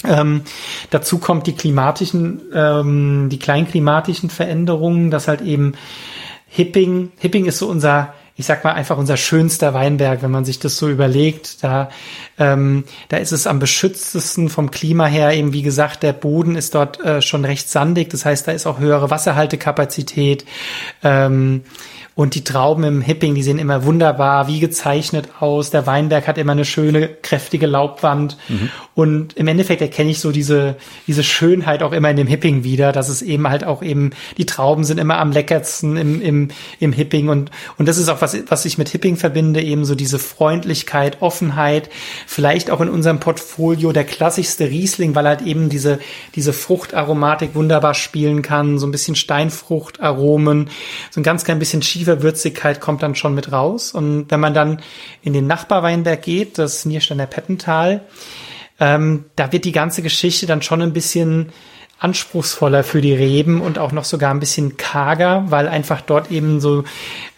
Ähm, dazu kommt die klimatischen, ähm, die kleinklimatischen Veränderungen, dass halt eben Hipping, Hipping ist so unser, ich sag mal einfach unser schönster Weinberg, wenn man sich das so überlegt. Da, ähm, da ist es am beschütztesten vom Klima her. Eben wie gesagt, der Boden ist dort äh, schon recht sandig. Das heißt, da ist auch höhere Wasserhaltekapazität. Ähm, und die Trauben im Hipping, die sehen immer wunderbar wie gezeichnet aus. Der Weinberg hat immer eine schöne, kräftige Laubwand. Mhm. Und im Endeffekt erkenne ich so diese, diese Schönheit auch immer in dem Hipping wieder, dass es eben halt auch eben, die Trauben sind immer am leckersten im, im, im Hipping. Und, und das ist auch was, was ich mit Hipping verbinde, eben so diese Freundlichkeit, Offenheit. Vielleicht auch in unserem Portfolio der klassischste Riesling, weil halt eben diese, diese Fruchtaromatik wunderbar spielen kann. So ein bisschen Steinfruchtaromen, so ein ganz klein bisschen schiefer Würzigkeit kommt dann schon mit raus. Und wenn man dann in den Nachbarweinberg geht, das Niersteiner Pettental, ähm, da wird die ganze Geschichte dann schon ein bisschen anspruchsvoller für die Reben und auch noch sogar ein bisschen karger, weil einfach dort eben so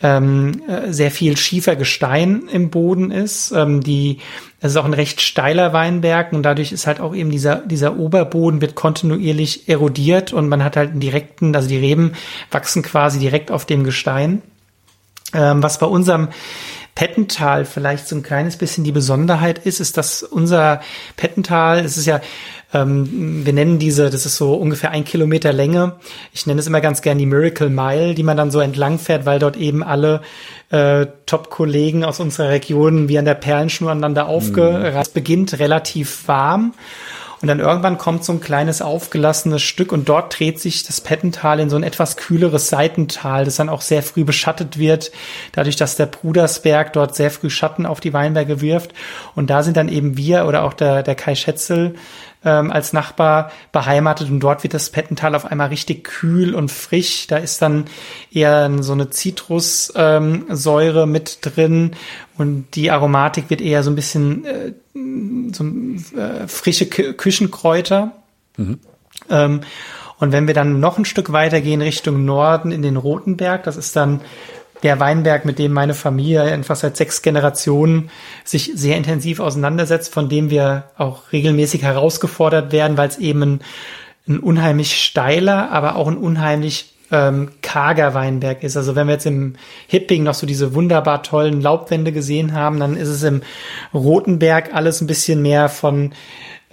ähm, äh, sehr viel Schiefergestein im Boden ist. Ähm, die, das ist auch ein recht steiler Weinberg und dadurch ist halt auch eben dieser, dieser Oberboden wird kontinuierlich erodiert und man hat halt einen direkten, also die Reben wachsen quasi direkt auf dem Gestein. Ähm, was bei unserem Pettental vielleicht so ein kleines bisschen die Besonderheit ist, ist, dass unser Pettental, es ist ja, ähm, wir nennen diese, das ist so ungefähr ein Kilometer Länge. Ich nenne es immer ganz gern die Miracle Mile, die man dann so entlang fährt, weil dort eben alle äh, Top-Kollegen aus unserer Region wie an der Perlenschnur aneinander aufgereist. Mhm. beginnt relativ warm Und dann irgendwann kommt so ein kleines aufgelassenes Stück und dort dreht sich das Pettental in so ein etwas kühleres Seitental, das dann auch sehr früh beschattet wird, dadurch, dass der Brudersberg dort sehr früh Schatten auf die Weinberge wirft. Und da sind dann eben wir oder auch der, der Kai Schätzel ähm, als Nachbar beheimatet und dort wird das Pettental auf einmal richtig kühl und frisch. Da ist dann eher so eine Zitrussäure ähm, mit drin und die Aromatik wird eher so ein bisschen äh, so äh, frische K Küchenkräuter. Mhm. Ähm, und wenn wir dann noch ein Stück weiter gehen Richtung Norden in den Rotenberg, das ist dann der Weinberg, mit dem meine Familie einfach seit sechs Generationen sich sehr intensiv auseinandersetzt, von dem wir auch regelmäßig herausgefordert werden, weil es eben ein, ein unheimlich steiler, aber auch ein unheimlich ähm, karger Weinberg ist. Also wenn wir jetzt im Hipping noch so diese wunderbar tollen Laubwände gesehen haben, dann ist es im Rotenberg alles ein bisschen mehr von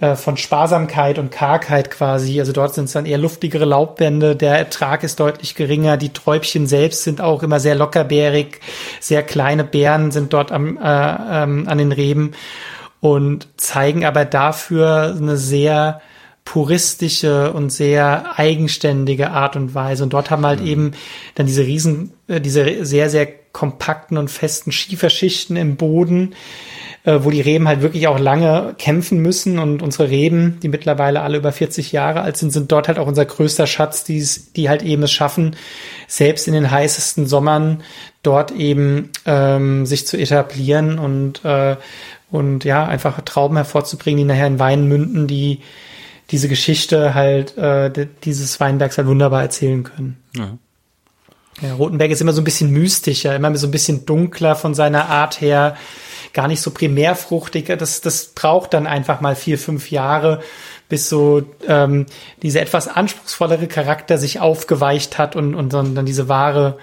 äh, von Sparsamkeit und Kargheit quasi. Also dort sind es dann eher luftigere Laubwände, der Ertrag ist deutlich geringer, die Träubchen selbst sind auch immer sehr lockerbärig, sehr kleine Beeren sind dort am, äh, ähm, an den Reben und zeigen aber dafür eine sehr puristische und sehr eigenständige Art und Weise. Und dort haben wir halt mhm. eben dann diese riesen, äh, diese sehr, sehr kompakten und festen Schieferschichten im Boden, äh, wo die Reben halt wirklich auch lange kämpfen müssen und unsere Reben, die mittlerweile alle über 40 Jahre alt sind, sind dort halt auch unser größter Schatz, die's, die halt eben es schaffen, selbst in den heißesten Sommern dort eben ähm, sich zu etablieren und äh, und ja einfach Trauben hervorzubringen, die nachher in Wein münden, die diese Geschichte halt äh, dieses Weinbergs halt wunderbar erzählen können. Ja. Ja, Rotenberg ist immer so ein bisschen mystischer, immer so ein bisschen dunkler von seiner Art her gar nicht so primärfruchtig. Das, das braucht dann einfach mal vier, fünf Jahre, bis so ähm, diese etwas anspruchsvollere Charakter sich aufgeweicht hat und, und dann diese wahre,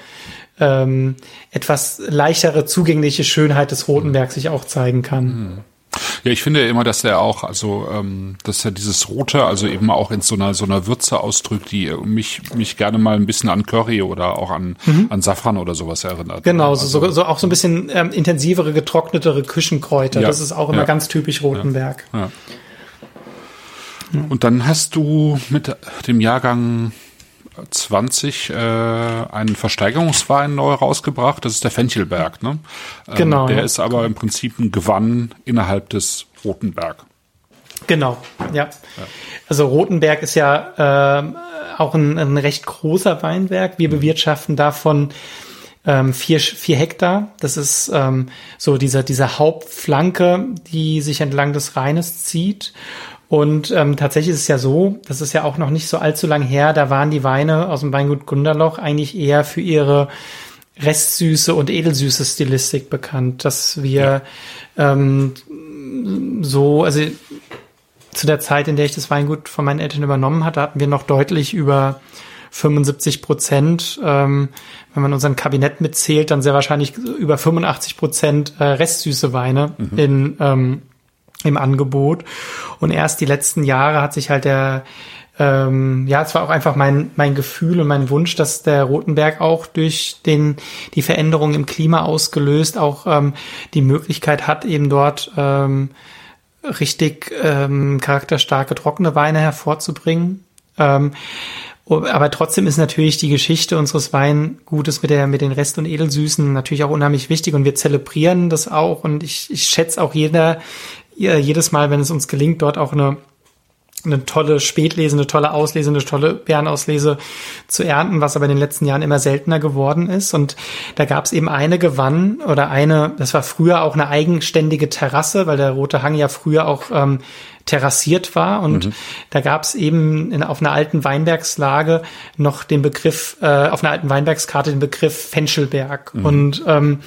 ähm, etwas leichtere, zugängliche Schönheit des Rotenbergs sich auch zeigen kann. Mhm. Ja, ich finde immer, dass er auch, also ähm, dass er dieses Rote, also eben auch in so einer so einer Würze ausdrückt, die mich mich gerne mal ein bisschen an Curry oder auch an mhm. an Safran oder sowas erinnert. Genau, also, so, so auch so ein bisschen ähm, intensivere, getrocknetere Küchenkräuter. Ja, das ist auch immer ja, ganz typisch Rotenberg. Ja, Und dann hast du mit dem Jahrgang 20 äh, einen Versteigerungswein neu rausgebracht. Das ist der Fenchelberg. Ne? Ähm, genau. Der ist aber im Prinzip ein Gewann innerhalb des Rotenberg. Genau, ja. ja. Also Rotenberg ist ja äh, auch ein, ein recht großer Weinberg. Wir mhm. bewirtschaften davon ähm, vier, vier Hektar. Das ist ähm, so dieser, dieser Hauptflanke, die sich entlang des Rheines zieht. Und ähm, tatsächlich ist es ja so, das ist ja auch noch nicht so allzu lang her, da waren die Weine aus dem Weingut Gunderloch eigentlich eher für ihre Restsüße und edelsüße Stilistik bekannt, dass wir ja. ähm, so, also zu der Zeit, in der ich das Weingut von meinen Eltern übernommen hatte, hatten wir noch deutlich über 75 Prozent, ähm, wenn man unseren Kabinett mitzählt, dann sehr wahrscheinlich über 85 Prozent äh, restsüße Weine mhm. in ähm, im Angebot. Und erst die letzten Jahre hat sich halt der, ähm, ja, es war auch einfach mein, mein Gefühl und mein Wunsch, dass der Rotenberg auch durch den, die Veränderung im Klima ausgelöst auch ähm, die Möglichkeit hat, eben dort ähm, richtig ähm, charakterstarke trockene Weine hervorzubringen. Ähm, aber trotzdem ist natürlich die Geschichte unseres Weingutes mit der, mit den Rest- und Edelsüßen natürlich auch unheimlich wichtig und wir zelebrieren das auch und ich, ich schätze auch jeder, jedes Mal, wenn es uns gelingt, dort auch eine eine tolle Spätlese, eine tolle Auslese, eine tolle Bärenauslese zu ernten, was aber in den letzten Jahren immer seltener geworden ist. Und da gab es eben eine Gewann oder eine, das war früher auch eine eigenständige Terrasse, weil der Rote Hang ja früher auch ähm, terrassiert war. Und mhm. da gab es eben in, auf einer alten Weinbergslage noch den Begriff, äh, auf einer alten Weinbergskarte den Begriff Fenchelberg. Mhm. Und ähm,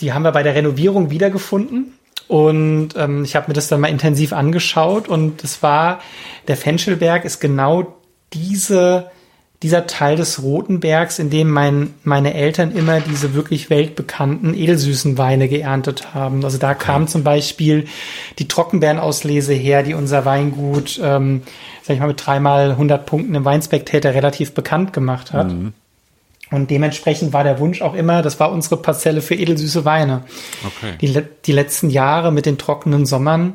die haben wir bei der Renovierung wiedergefunden und ähm, ich habe mir das dann mal intensiv angeschaut und es war, der Fenchelberg ist genau diese, dieser Teil des Rotenbergs, in dem mein, meine Eltern immer diese wirklich weltbekannten edelsüßen Weine geerntet haben. Also da kam zum Beispiel die Trockenbeerenauslese her, die unser Weingut, ähm, sag ich mal, mit dreimal 100 Punkten im Weinspectator relativ bekannt gemacht hat. Mhm. Und dementsprechend war der Wunsch auch immer, das war unsere Parzelle für edelsüße Weine. Okay. Die, die letzten Jahre mit den trockenen Sommern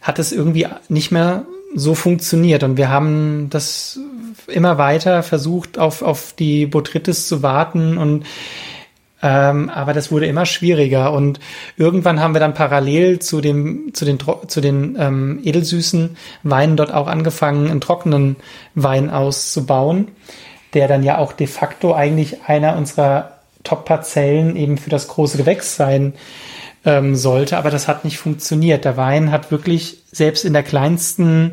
hat es irgendwie nicht mehr so funktioniert. Und wir haben das immer weiter versucht, auf, auf die Botrytis zu warten und ähm, aber das wurde immer schwieriger und irgendwann haben wir dann parallel zu dem zu den zu den ähm, edelsüßen Weinen dort auch angefangen, einen trockenen Wein auszubauen, der dann ja auch de facto eigentlich einer unserer Top-Parzellen eben für das große Gewächs sein ähm, sollte, aber das hat nicht funktioniert. Der Wein hat wirklich selbst in der kleinsten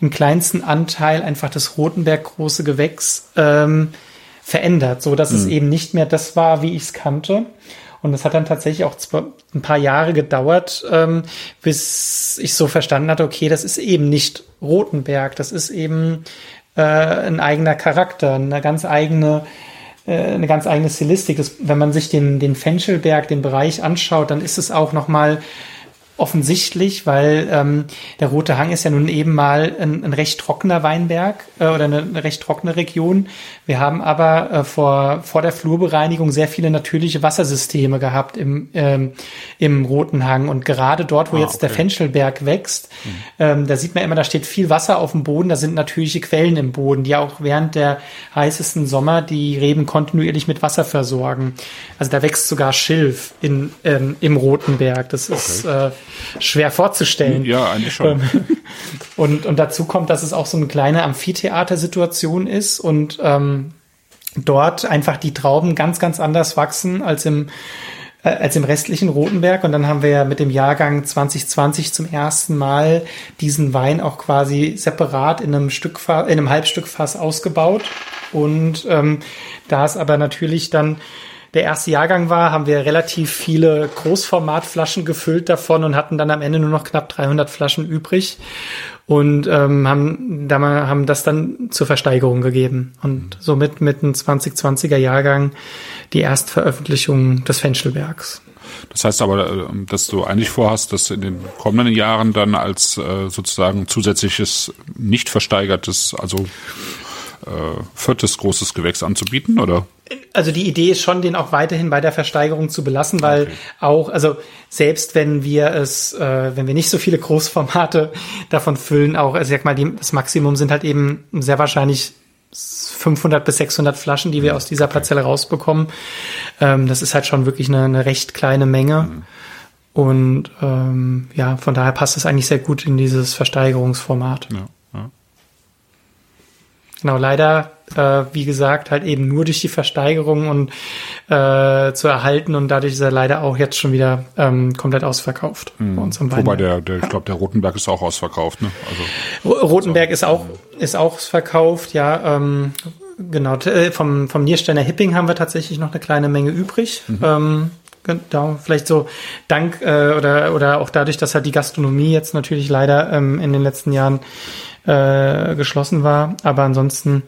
im kleinsten Anteil einfach das Rotenberg große Gewächs ähm, verändert, so dass mhm. es eben nicht mehr das war, wie ich es kannte. Und es hat dann tatsächlich auch ein paar Jahre gedauert, ähm, bis ich so verstanden hatte, okay, das ist eben nicht Rotenberg, das ist eben äh, ein eigener Charakter, eine ganz eigene äh, eine ganz eigene Stilistik. Das, wenn man sich den, den Fenchelberg, den Bereich anschaut, dann ist es auch noch mal offensichtlich, weil ähm, der Rote Hang ist ja nun eben mal ein, ein recht trockener Weinberg äh, oder eine, eine, recht trockene Region. Wir haben aber äh, vor, vor der Flurbereinigung sehr viele natürliche Wassersysteme gehabt im, ähm, im Roten Hang. Und gerade dort, wo ah, jetzt okay. der Fenchelberg wächst, mhm. ähm, da sieht man immer, da steht viel Wasser auf dem Boden, da sind natürliche Quellen im Boden, die auch während der heißesten Sommer die Reben kontinuierlich mit Wasser versorgen. Also da wächst sogar Schilf in, ähm, im Roten Berg. Das okay. ist äh, schwer vorzustellen. Ja, eigentlich schon. Ähm, und, und dazu kommt, dass es auch so eine kleine Amphitheatersituation ist und ähm, dort einfach die Trauben ganz, ganz anders wachsen als im äh, als im restlichen Rotenberg. Und dann haben wir ja mit dem Jahrgang 2020 zum ersten Mal diesen Wein auch quasi separat in einem Stückfass, in einem Halbstückfass ausgebaut. Und ähm, da es aber natürlich dann der erste Jahrgang war, haben wir relativ viele Großformatflaschen gefüllt davon und hatten dann am Ende nur noch knapp 300 Flaschen übrig und ähm, haben, da haben das dann zur Versteigerung gegeben und somit mit einem 2020er Jahrgang die Erstveröffentlichung des Fenchelbergs. Das heißt aber, äh, dass du eigentlich vorhast, das in den kommenden Jahren dann als äh, sozusagen zusätzliches nicht versteigertes, also äh, viertes großes Gewächs anzubieten, oder? Also die Idee ist schon, den auch weiterhin bei der Versteigerung zu belassen, weil okay. auch, also selbst wenn wir es, äh, wenn wir nicht so viele Großformate davon füllen, auch, also sag mal, die, das Maximum sind halt eben sehr wahrscheinlich 500 bis 600 Flaschen, die wir mhm. aus dieser Parzelle rausbekommen. Ähm, das ist halt schon wirklich eine, eine recht kleine Menge. Mhm. Und ähm, ja, von daher passt es eigentlich sehr gut in dieses Versteigerungsformat. Ja. Genau, leider, äh, wie gesagt, halt eben nur durch die Versteigerung und äh, zu erhalten und dadurch ist er leider auch jetzt schon wieder ähm, komplett ausverkauft mhm. bei uns im Wobei der, der ich glaube, der Rotenberg ist auch ausverkauft, ne? Also, Rotenberg ist auch ist auch verkauft, ja. Ähm, genau, äh, vom vom Niersteiner Hipping haben wir tatsächlich noch eine kleine Menge übrig. Mhm. Ähm, Genau, vielleicht so dank äh, oder oder auch dadurch, dass halt die Gastronomie jetzt natürlich leider ähm, in den letzten Jahren äh, geschlossen war. Aber ansonsten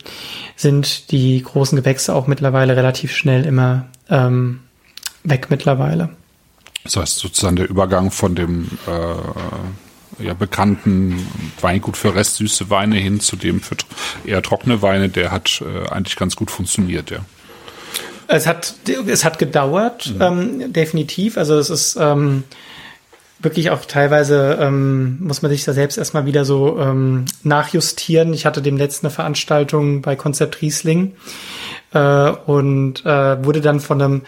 sind die großen Gewächse auch mittlerweile relativ schnell immer ähm, weg mittlerweile. Das heißt sozusagen der Übergang von dem äh, ja, bekannten Weingut für restsüße Weine hin zu dem für eher trockene Weine, der hat äh, eigentlich ganz gut funktioniert, ja. Es hat, es hat gedauert, mhm. ähm, definitiv. Also es ist ähm, wirklich auch teilweise ähm, muss man sich da selbst erstmal wieder so ähm, nachjustieren. Ich hatte dem letzten eine Veranstaltung bei Konzept Riesling äh, und äh, wurde dann von einem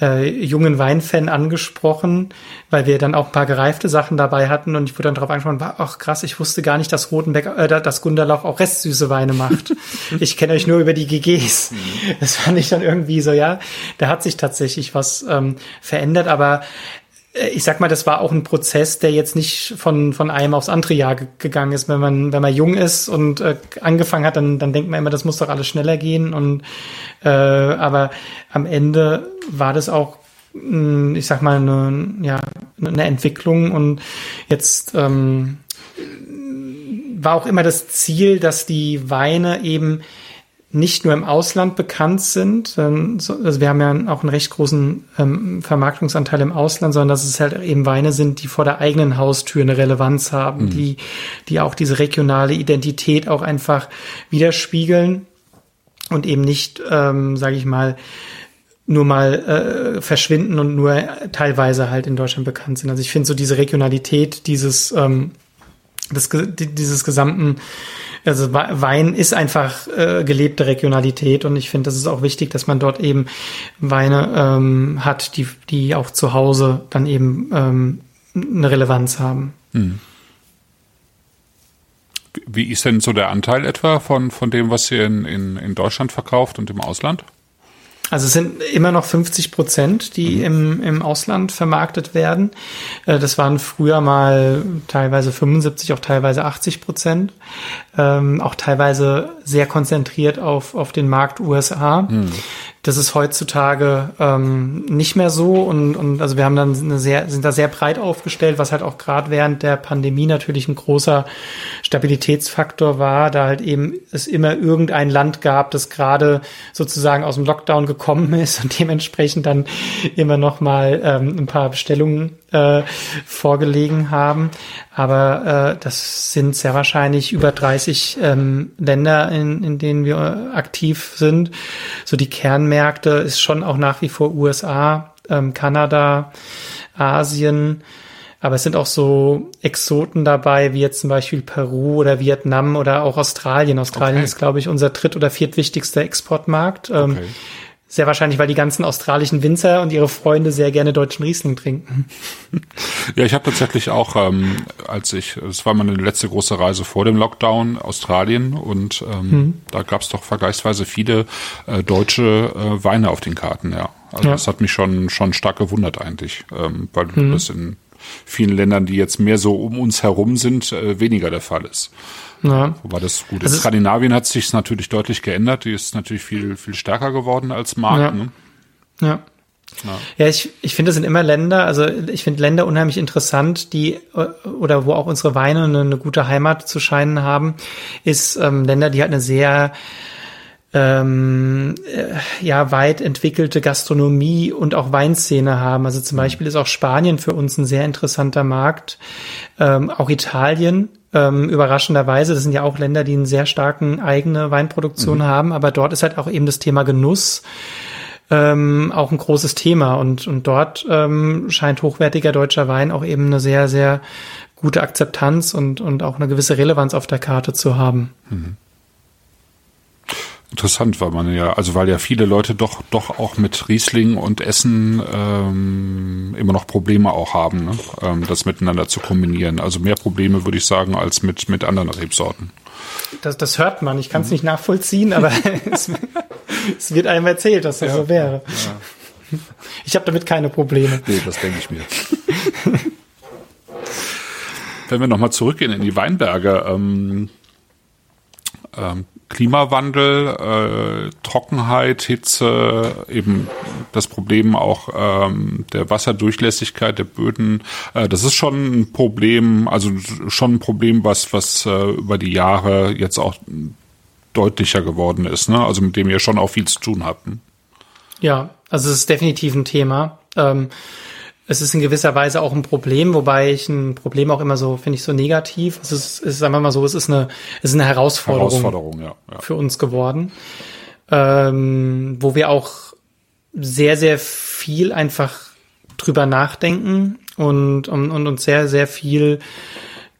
äh, jungen Weinfan angesprochen, weil wir dann auch ein paar gereifte Sachen dabei hatten und ich wurde dann darauf angesprochen, war, ach krass, ich wusste gar nicht, dass Rotenbeck, äh, dass Gunderlauch auch restsüße Weine macht. ich kenne euch nur über die GGs. Mhm. Das fand ich dann irgendwie so, ja, da hat sich tatsächlich was ähm, verändert, aber ich sag mal, das war auch ein Prozess, der jetzt nicht von, von einem aufs andere Jahr gegangen ist. Wenn man, wenn man jung ist und äh, angefangen hat, dann, dann denkt man immer, das muss doch alles schneller gehen. Und äh, aber am Ende war das auch, ich sag mal, eine, ja, eine Entwicklung und jetzt ähm, war auch immer das Ziel, dass die Weine eben nicht nur im Ausland bekannt sind. Ähm, also wir haben ja auch einen recht großen ähm, Vermarktungsanteil im Ausland, sondern dass es halt eben Weine sind, die vor der eigenen Haustür eine Relevanz haben, mhm. die, die auch diese regionale Identität auch einfach widerspiegeln und eben nicht, ähm, sage ich mal, nur mal äh, verschwinden und nur teilweise halt in Deutschland bekannt sind. Also ich finde so diese Regionalität dieses ähm, des, dieses gesamten, also Wein ist einfach äh, gelebte Regionalität und ich finde, das ist auch wichtig, dass man dort eben Weine ähm, hat, die, die auch zu Hause dann eben ähm, eine Relevanz haben. Hm. Wie ist denn so der Anteil etwa von, von dem, was ihr in, in, in Deutschland verkauft und im Ausland? Also es sind immer noch 50 Prozent, die mhm. im, im Ausland vermarktet werden. Äh, das waren früher mal teilweise 75, auch teilweise 80 Prozent. Ähm, auch teilweise sehr konzentriert auf, auf den Markt USA. Mhm. Das ist heutzutage ähm, nicht mehr so und, und also wir haben dann eine sehr, sind da sehr breit aufgestellt, was halt auch gerade während der Pandemie natürlich ein großer Stabilitätsfaktor war, da halt eben es immer irgendein Land gab, das gerade sozusagen aus dem Lockdown gekommen ist und dementsprechend dann immer noch mal ähm, ein paar Bestellungen äh, vorgelegen haben. Aber äh, das sind sehr wahrscheinlich über 30 ähm, Länder, in, in denen wir aktiv sind. So die Kernmärkte ist schon auch nach wie vor USA, ähm, Kanada, Asien. Aber es sind auch so Exoten dabei, wie jetzt zum Beispiel Peru oder Vietnam oder auch Australien. Australien okay. ist, glaube ich, unser dritt- oder viertwichtigster Exportmarkt. Ähm, okay. Sehr wahrscheinlich, weil die ganzen australischen Winzer und ihre Freunde sehr gerne deutschen Riesling trinken. Ja, ich habe tatsächlich auch, ähm, als ich, es war meine letzte große Reise vor dem Lockdown, Australien und ähm, hm. da gab es doch vergleichsweise viele äh, deutsche äh, Weine auf den Karten, ja. Also ja. das hat mich schon schon stark gewundert eigentlich, ähm, weil hm. das in vielen Ländern, die jetzt mehr so um uns herum sind, äh, weniger der Fall ist. Ja. Wobei das gut ist. Also Skandinavien hat sich natürlich deutlich geändert. Die ist natürlich viel, viel stärker geworden als Markt. Ja. Ne? ja. Ja. ja, ich, ich finde, das sind immer Länder, also ich finde Länder unheimlich interessant, die oder wo auch unsere Weine eine, eine gute Heimat zu scheinen haben, ist ähm, Länder, die halt eine sehr ähm, äh, ja weit entwickelte Gastronomie und auch Weinszene haben. Also zum mhm. Beispiel ist auch Spanien für uns ein sehr interessanter Markt, ähm, auch Italien. Ähm, überraschenderweise, das sind ja auch Länder, die einen sehr starken eigene Weinproduktion mhm. haben, aber dort ist halt auch eben das Thema Genuss ähm, auch ein großes Thema und, und dort ähm, scheint hochwertiger deutscher Wein auch eben eine sehr, sehr gute Akzeptanz und, und auch eine gewisse Relevanz auf der Karte zu haben. Mhm. Interessant, weil man ja, also weil ja viele Leute doch doch auch mit Riesling und Essen ähm, immer noch Probleme auch haben, ne? ähm, das miteinander zu kombinieren. Also mehr Probleme würde ich sagen als mit mit anderen Rebsorten. Das, das hört man. Ich kann es mhm. nicht nachvollziehen, aber es, es, wird einem erzählt, dass das ja, so wäre. Ja. Ich habe damit keine Probleme. Nee, das denke ich mir. Wenn wir nochmal zurückgehen in die Weinberge, ähm, ähm, Klimawandel, äh, Trockenheit, Hitze, eben das Problem auch ähm, der Wasserdurchlässigkeit der Böden. Äh, das ist schon ein Problem, also schon ein Problem, was was äh, über die Jahre jetzt auch deutlicher geworden ist, ne? Also mit dem ihr schon auch viel zu tun habt. Ja, also es ist definitiv ein Thema. Ähm, es ist in gewisser Weise auch ein Problem, wobei ich ein Problem auch immer so, finde ich, so negativ. Es ist, es ist einfach mal so, es ist eine, es ist eine Herausforderung, Herausforderung ja, ja. für uns geworden, ähm, wo wir auch sehr, sehr viel einfach drüber nachdenken und, und, und uns sehr, sehr viel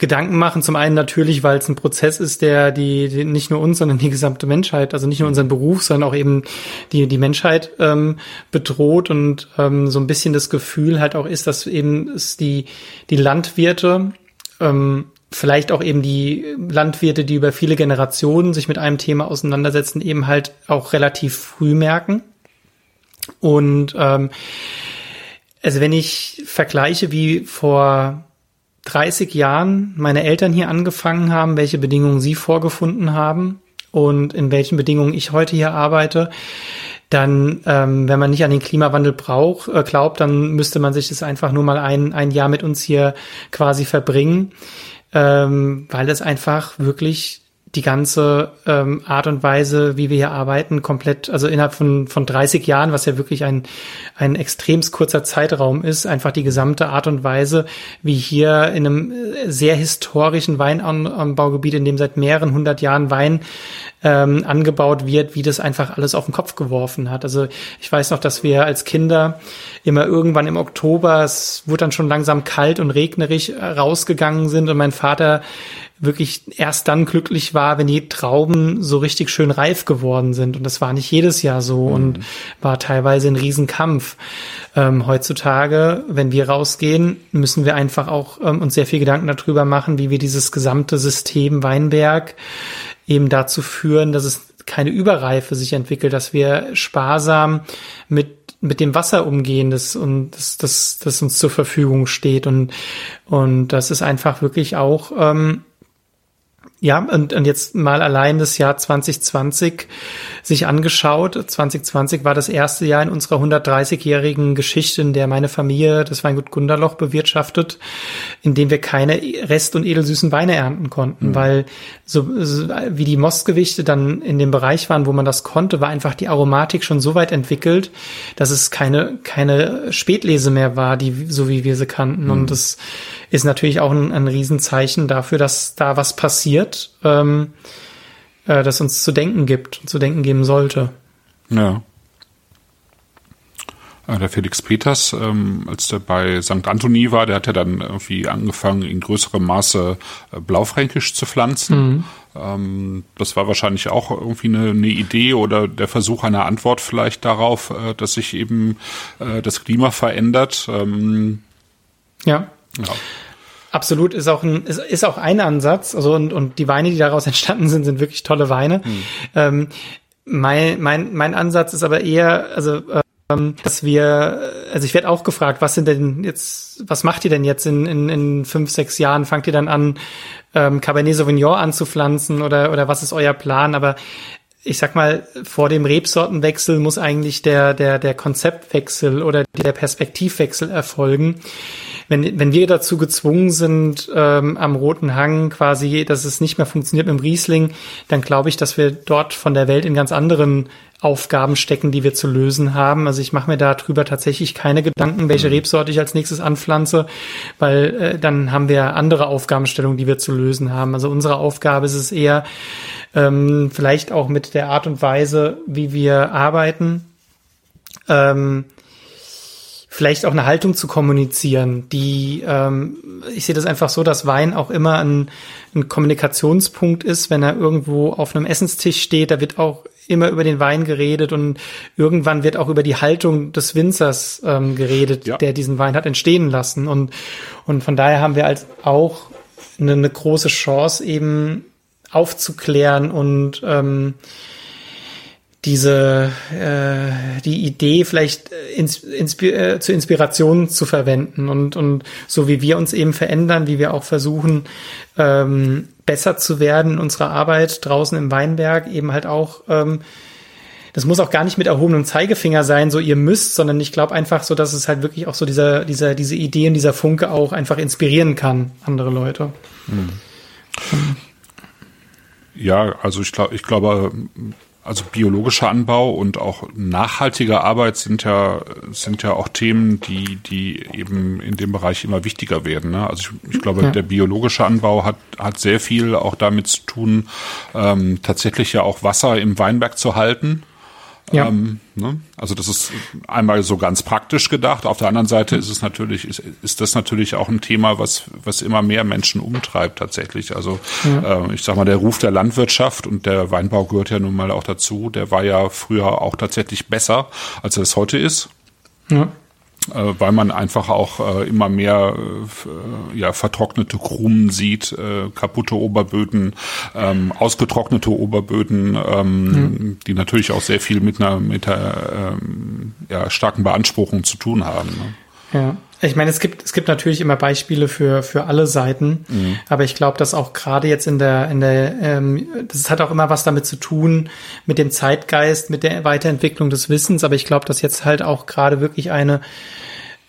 Gedanken machen. Zum einen natürlich, weil es ein Prozess ist, der die, die nicht nur uns, sondern die gesamte Menschheit, also nicht nur unseren Beruf, sondern auch eben die die Menschheit ähm, bedroht und ähm, so ein bisschen das Gefühl halt auch ist, dass eben es die die Landwirte ähm, vielleicht auch eben die Landwirte, die über viele Generationen sich mit einem Thema auseinandersetzen, eben halt auch relativ früh merken. Und ähm, also wenn ich vergleiche, wie vor 30 Jahren meine Eltern hier angefangen haben, welche Bedingungen sie vorgefunden haben und in welchen Bedingungen ich heute hier arbeite, dann, ähm, wenn man nicht an den Klimawandel braucht, äh, glaubt, dann müsste man sich das einfach nur mal ein, ein Jahr mit uns hier quasi verbringen, ähm, weil es einfach wirklich die ganze ähm, Art und Weise, wie wir hier arbeiten, komplett, also innerhalb von, von 30 Jahren, was ja wirklich ein, ein extremst kurzer Zeitraum ist, einfach die gesamte Art und Weise, wie hier in einem sehr historischen Weinanbaugebiet, in dem seit mehreren hundert Jahren Wein ähm, angebaut wird, wie das einfach alles auf den Kopf geworfen hat. Also ich weiß noch, dass wir als Kinder immer irgendwann im Oktober, es wurde dann schon langsam kalt und regnerig äh, rausgegangen sind und mein Vater wirklich erst dann glücklich war, wenn die Trauben so richtig schön reif geworden sind. Und das war nicht jedes Jahr so mhm. und war teilweise ein Riesenkampf. Ähm, heutzutage, wenn wir rausgehen, müssen wir einfach auch ähm, uns sehr viel Gedanken darüber machen, wie wir dieses gesamte System Weinberg eben dazu führen, dass es keine Überreife sich entwickelt, dass wir sparsam mit mit dem Wasser umgehen, das und das, das, das uns zur Verfügung steht. Und und das ist einfach wirklich auch ähm, ja, und, und jetzt mal allein das Jahr 2020 sich angeschaut. 2020 war das erste Jahr in unserer 130-jährigen Geschichte, in der meine Familie das Weingut Gunderloch bewirtschaftet, in dem wir keine Rest- und edelsüßen Weine ernten konnten, mhm. weil so, so wie die Mostgewichte dann in dem Bereich waren, wo man das konnte, war einfach die Aromatik schon so weit entwickelt, dass es keine, keine Spätlese mehr war, die, so wie wir sie kannten. Mhm. Und das ist natürlich auch ein, ein Riesenzeichen dafür, dass da was passiert, ähm, äh, das uns zu denken gibt, zu denken geben sollte. Ja. Äh, der Felix Peters, ähm, als der bei St. Anthony war, der hat ja dann irgendwie angefangen, in größerem Maße äh, Blaufränkisch zu pflanzen. Mhm. Ähm, das war wahrscheinlich auch irgendwie eine, eine, Idee oder der Versuch einer Antwort vielleicht darauf, äh, dass sich eben äh, das Klima verändert. Ähm, ja. ja. Absolut ist auch ein ist, ist auch ein Ansatz. Also und und die Weine, die daraus entstanden sind, sind wirklich tolle Weine. Hm. Ähm, mein mein mein Ansatz ist aber eher also ähm, dass wir also ich werde auch gefragt, was sind denn jetzt was macht ihr denn jetzt in in, in fünf sechs Jahren? Fangt ihr dann an ähm, Cabernet Sauvignon anzupflanzen oder oder was ist euer Plan? Aber ich sag mal, vor dem Rebsortenwechsel muss eigentlich der, der, der Konzeptwechsel oder der Perspektivwechsel erfolgen. Wenn, wenn wir dazu gezwungen sind, ähm, am Roten Hang quasi, dass es nicht mehr funktioniert mit dem Riesling, dann glaube ich, dass wir dort von der Welt in ganz anderen Aufgaben stecken, die wir zu lösen haben. Also ich mache mir darüber tatsächlich keine Gedanken, welche mhm. Rebsorte ich als nächstes anpflanze, weil äh, dann haben wir andere Aufgabenstellungen, die wir zu lösen haben. Also unsere Aufgabe ist es eher, ähm, vielleicht auch mit der Art und Weise, wie wir arbeiten, ähm, vielleicht auch eine Haltung zu kommunizieren, die, ähm, ich sehe das einfach so, dass Wein auch immer ein, ein Kommunikationspunkt ist, wenn er irgendwo auf einem Essenstisch steht, da wird auch immer über den Wein geredet und irgendwann wird auch über die Haltung des Winzers ähm, geredet, ja. der diesen Wein hat entstehen lassen. Und, und von daher haben wir als auch eine, eine große Chance, eben aufzuklären und ähm, diese äh, die Idee vielleicht ins, inspi äh, zur Inspiration zu verwenden und und so wie wir uns eben verändern, wie wir auch versuchen ähm, besser zu werden in unserer Arbeit draußen im Weinberg eben halt auch ähm, das muss auch gar nicht mit erhobenem Zeigefinger sein, so ihr müsst, sondern ich glaube einfach so, dass es halt wirklich auch so dieser, dieser, diese Idee und dieser Funke auch einfach inspirieren kann, andere Leute. Hm. Ja, also ich glaube, ich glaube, also biologischer Anbau und auch nachhaltige Arbeit sind ja sind ja auch Themen, die die eben in dem Bereich immer wichtiger werden. Ne? Also ich, ich glaube, ja. der biologische Anbau hat hat sehr viel auch damit zu tun, ähm, tatsächlich ja auch Wasser im Weinberg zu halten. Ja. Ähm, ne? Also das ist einmal so ganz praktisch gedacht. Auf der anderen Seite ist es natürlich, ist, ist das natürlich auch ein Thema, was, was immer mehr Menschen umtreibt tatsächlich. Also ja. äh, ich sag mal, der Ruf der Landwirtschaft und der Weinbau gehört ja nun mal auch dazu. Der war ja früher auch tatsächlich besser, als er es heute ist. Ja. Äh, weil man einfach auch äh, immer mehr äh, ja, vertrocknete Krumen sieht, kaputte Oberböden, ähm, ausgetrocknete Oberböden, ähm, mhm. die natürlich auch sehr viel mit einer, mit einer ähm, ja, starken Beanspruchung zu tun haben. Ne? Ja. Ich meine, es gibt, es gibt natürlich immer Beispiele für, für alle Seiten, mhm. aber ich glaube, dass auch gerade jetzt in der, in der, ähm, das hat auch immer was damit zu tun, mit dem Zeitgeist, mit der Weiterentwicklung des Wissens, aber ich glaube, dass jetzt halt auch gerade wirklich eine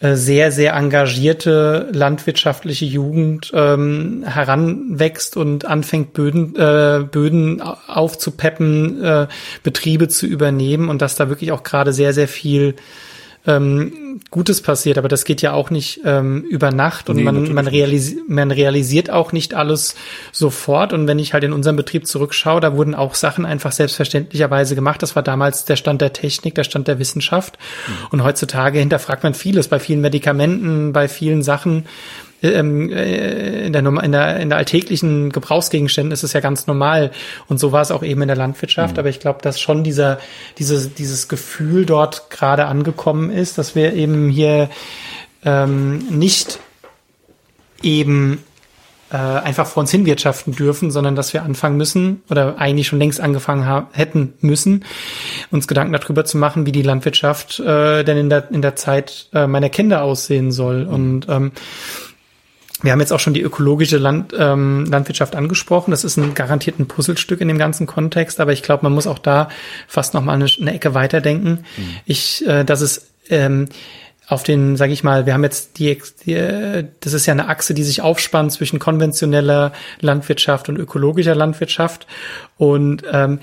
äh, sehr, sehr engagierte landwirtschaftliche Jugend ähm, heranwächst und anfängt, Böden, äh, Böden aufzupeppen, äh, Betriebe zu übernehmen und dass da wirklich auch gerade sehr, sehr viel ähm, Gutes passiert, aber das geht ja auch nicht ähm, über Nacht und nee, man, man, realisi man realisiert auch nicht alles sofort. Und wenn ich halt in unserem Betrieb zurückschaue, da wurden auch Sachen einfach selbstverständlicherweise gemacht. Das war damals der Stand der Technik, der Stand der Wissenschaft. Mhm. Und heutzutage hinterfragt man vieles bei vielen Medikamenten, bei vielen Sachen ähm, äh, in, der, in, der, in der alltäglichen Gebrauchsgegenständen ist es ja ganz normal. Und so war es auch eben in der Landwirtschaft. Mhm. Aber ich glaube, dass schon dieser, dieses, dieses Gefühl dort gerade angekommen ist, dass wir eben hier ähm, nicht eben äh, einfach vor uns hinwirtschaften dürfen, sondern dass wir anfangen müssen oder eigentlich schon längst angefangen haben, hätten müssen, uns Gedanken darüber zu machen, wie die Landwirtschaft äh, denn in der, in der Zeit äh, meiner Kinder aussehen soll. Mhm. Und ähm, wir haben jetzt auch schon die ökologische Land, ähm, Landwirtschaft angesprochen. Das ist ein garantierten Puzzlestück in dem ganzen Kontext, aber ich glaube, man muss auch da fast noch mal eine, eine Ecke weiterdenken. Mhm. Ich, äh, dass es ähm, auf den, sage ich mal, wir haben jetzt die, die, das ist ja eine Achse, die sich aufspannt zwischen konventioneller Landwirtschaft und ökologischer Landwirtschaft. Und ähm,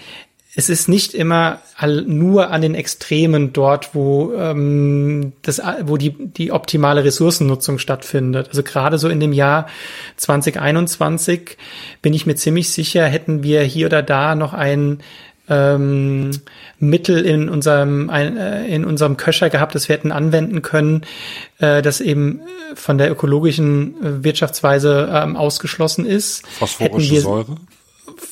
es ist nicht immer nur an den Extremen dort, wo ähm, das, wo die die optimale Ressourcennutzung stattfindet. Also gerade so in dem Jahr 2021 bin ich mir ziemlich sicher, hätten wir hier oder da noch ein ähm, Mittel in unserem ein, äh, in unserem Köcher gehabt, das wir hätten anwenden können, äh, das eben von der ökologischen äh, Wirtschaftsweise ähm, ausgeschlossen ist. Phosphorische Säure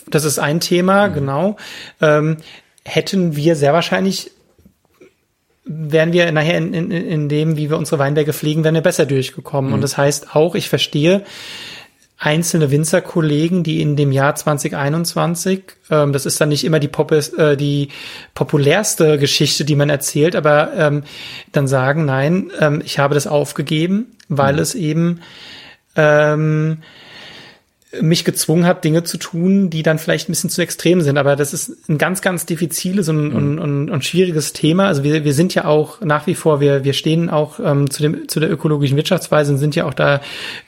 das ist ein Thema, mhm. genau. Ähm, hätten wir sehr wahrscheinlich wären wir nachher in, in, in dem, wie wir unsere Weinberge pflegen, wären wir besser durchgekommen. Mhm. Und das heißt auch, ich verstehe einzelne Winzerkollegen, die in dem Jahr 2021, ähm, das ist dann nicht immer die, Popes, äh, die populärste Geschichte, die man erzählt, aber ähm, dann sagen, nein, ähm, ich habe das aufgegeben, weil mhm. es eben ähm, mich gezwungen hat, Dinge zu tun, die dann vielleicht ein bisschen zu extrem sind. Aber das ist ein ganz, ganz diffiziles und, mhm. und, und, schwieriges Thema. Also wir, wir sind ja auch nach wie vor, wir, wir stehen auch ähm, zu, dem, zu der ökologischen Wirtschaftsweise und sind ja auch da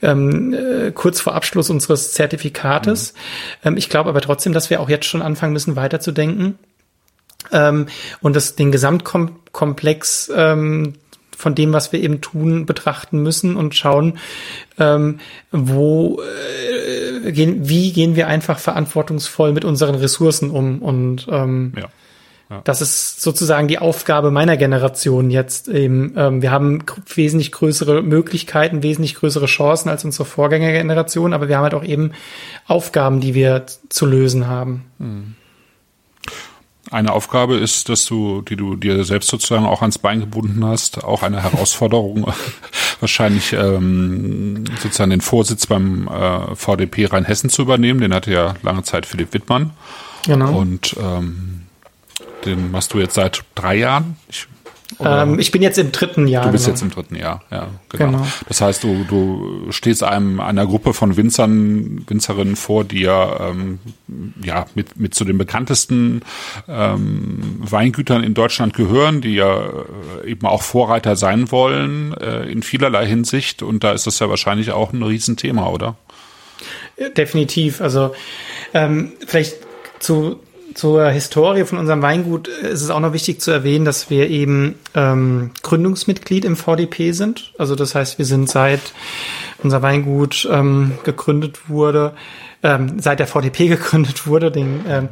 ähm, äh, kurz vor Abschluss unseres Zertifikates. Mhm. Ähm, ich glaube aber trotzdem, dass wir auch jetzt schon anfangen müssen, weiterzudenken. Ähm, und das, den Gesamtkomplex ähm, von dem, was wir eben tun, betrachten müssen und schauen, ähm, wo äh, gehen, wie gehen wir einfach verantwortungsvoll mit unseren Ressourcen um und ähm, ja. Ja. Das ist sozusagen die Aufgabe meiner Generation jetzt eben. Ähm, wir haben wesentlich größere Möglichkeiten, wesentlich größere Chancen als unsere Vorgängergeneration, aber wir haben halt auch eben Aufgaben, die wir zu lösen haben. Hm. Eine Aufgabe ist, dass du, die du dir selbst sozusagen auch ans Bein gebunden hast, auch eine Herausforderung, wahrscheinlich ähm, sozusagen den Vorsitz beim äh, VDP Rheinhessen zu übernehmen. Den hatte ja lange Zeit Philipp Wittmann. Genau. Und ähm, den machst du jetzt seit drei Jahren. Ich ähm, ich bin jetzt im dritten Jahr. Du bist genau. jetzt im dritten Jahr, ja, genau. genau. Das heißt, du, du stehst einem einer Gruppe von Winzern, Winzerinnen vor, die ja, ähm, ja mit, mit zu den bekanntesten ähm, Weingütern in Deutschland gehören, die ja äh, eben auch Vorreiter sein wollen äh, in vielerlei Hinsicht. Und da ist das ja wahrscheinlich auch ein Riesenthema, oder? Definitiv. Also ähm, vielleicht zu zur Historie von unserem Weingut ist es auch noch wichtig zu erwähnen, dass wir eben ähm, Gründungsmitglied im VDP sind. Also das heißt, wir sind seit unser Weingut ähm, gegründet wurde, ähm, seit der VDP gegründet wurde, den ähm,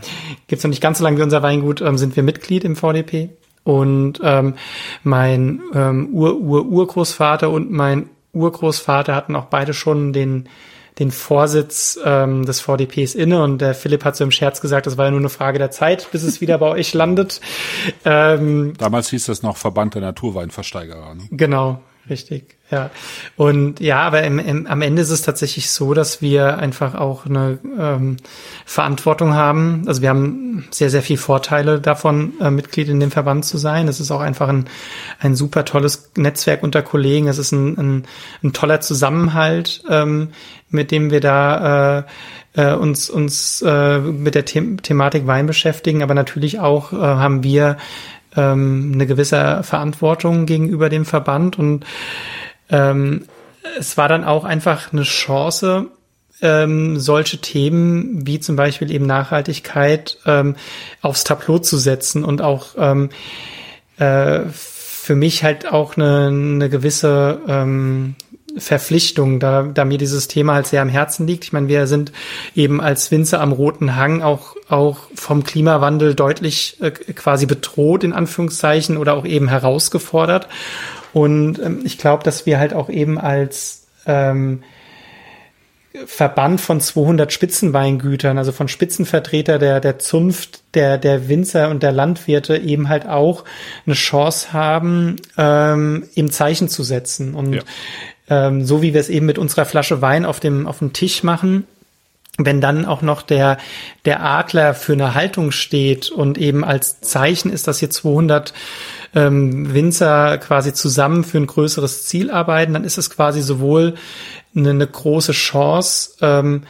gibt es noch nicht ganz so lange wie unser Weingut, ähm, sind wir Mitglied im VDP. Und ähm, mein ähm, Ur-Ur-Urgroßvater und mein Urgroßvater hatten auch beide schon den den Vorsitz ähm, des VDPs inne und der Philipp hat so im Scherz gesagt, das war ja nur eine Frage der Zeit, bis es wieder bei euch landet. Ähm, Damals hieß das noch Verband der Naturweinversteigerer. Ne? Genau, richtig. Ja, und ja, aber im, im, am Ende ist es tatsächlich so, dass wir einfach auch eine ähm, Verantwortung haben. Also wir haben sehr, sehr viel Vorteile davon, äh, Mitglied in dem Verband zu sein. Es ist auch einfach ein, ein super tolles Netzwerk unter Kollegen. Es ist ein, ein, ein toller Zusammenhalt, ähm, mit dem wir da äh, äh, uns, uns äh, mit der The Thematik Wein beschäftigen. Aber natürlich auch äh, haben wir ähm, eine gewisse Verantwortung gegenüber dem Verband und ähm, es war dann auch einfach eine Chance, ähm, solche Themen wie zum Beispiel eben Nachhaltigkeit ähm, aufs Tableau zu setzen und auch ähm, äh, für mich halt auch eine, eine gewisse ähm, Verpflichtung, da, da mir dieses Thema halt sehr am Herzen liegt. Ich meine, wir sind eben als Winzer am Roten Hang auch, auch vom Klimawandel deutlich äh, quasi bedroht, in Anführungszeichen, oder auch eben herausgefordert. Und ähm, ich glaube, dass wir halt auch eben als ähm, Verband von 200 Spitzenweingütern, also von Spitzenvertreter der, der Zunft, der, der Winzer und der Landwirte eben halt auch eine Chance haben, ähm, im Zeichen zu setzen. Und ja. Ähm, so wie wir es eben mit unserer Flasche Wein auf dem, auf dem Tisch machen, wenn dann auch noch der, der Adler für eine Haltung steht und eben als Zeichen ist, dass hier 200 ähm, Winzer quasi zusammen für ein größeres Ziel arbeiten, dann ist es quasi sowohl eine, eine große Chance, ähm,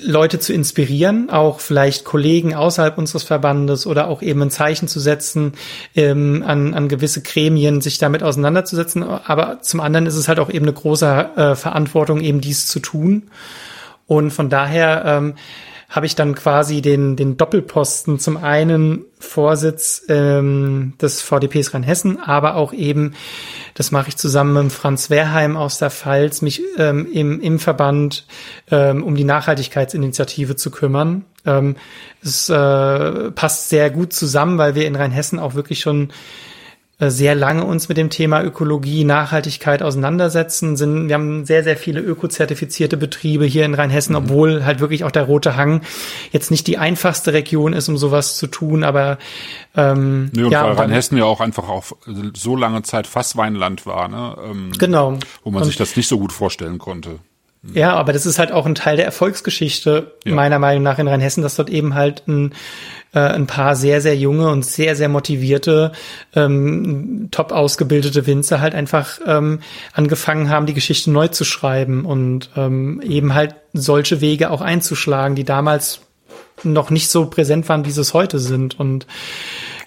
Leute zu inspirieren, auch vielleicht Kollegen außerhalb unseres Verbandes oder auch eben ein Zeichen zu setzen, ähm, an, an gewisse Gremien sich damit auseinanderzusetzen. Aber zum anderen ist es halt auch eben eine große äh, Verantwortung, eben dies zu tun. Und von daher ähm, habe ich dann quasi den, den Doppelposten zum einen Vorsitz ähm, des VDPs Rheinhessen, aber auch eben, das mache ich zusammen mit Franz Wehrheim aus der Pfalz, mich ähm, im, im Verband ähm, um die Nachhaltigkeitsinitiative zu kümmern. Ähm, es äh, passt sehr gut zusammen, weil wir in Rheinhessen auch wirklich schon sehr lange uns mit dem Thema Ökologie, Nachhaltigkeit auseinandersetzen. Sind, wir haben sehr, sehr viele ökozertifizierte Betriebe hier in Rheinhessen, mhm. obwohl halt wirklich auch der Rote Hang jetzt nicht die einfachste Region ist, um sowas zu tun, aber ähm, nee, und ja, weil Rheinhessen ja auch einfach auf so lange Zeit Fassweinland war, ne? Ähm, genau. Wo man und, sich das nicht so gut vorstellen konnte. Ja, aber das ist halt auch ein Teil der Erfolgsgeschichte, ja. meiner Meinung nach in Rheinhessen, dass dort eben halt ein äh, ein paar sehr, sehr junge und sehr, sehr motivierte, ähm, top ausgebildete Winzer halt einfach ähm, angefangen haben, die Geschichte neu zu schreiben und ähm, eben halt solche Wege auch einzuschlagen, die damals noch nicht so präsent waren, wie sie es heute sind. Und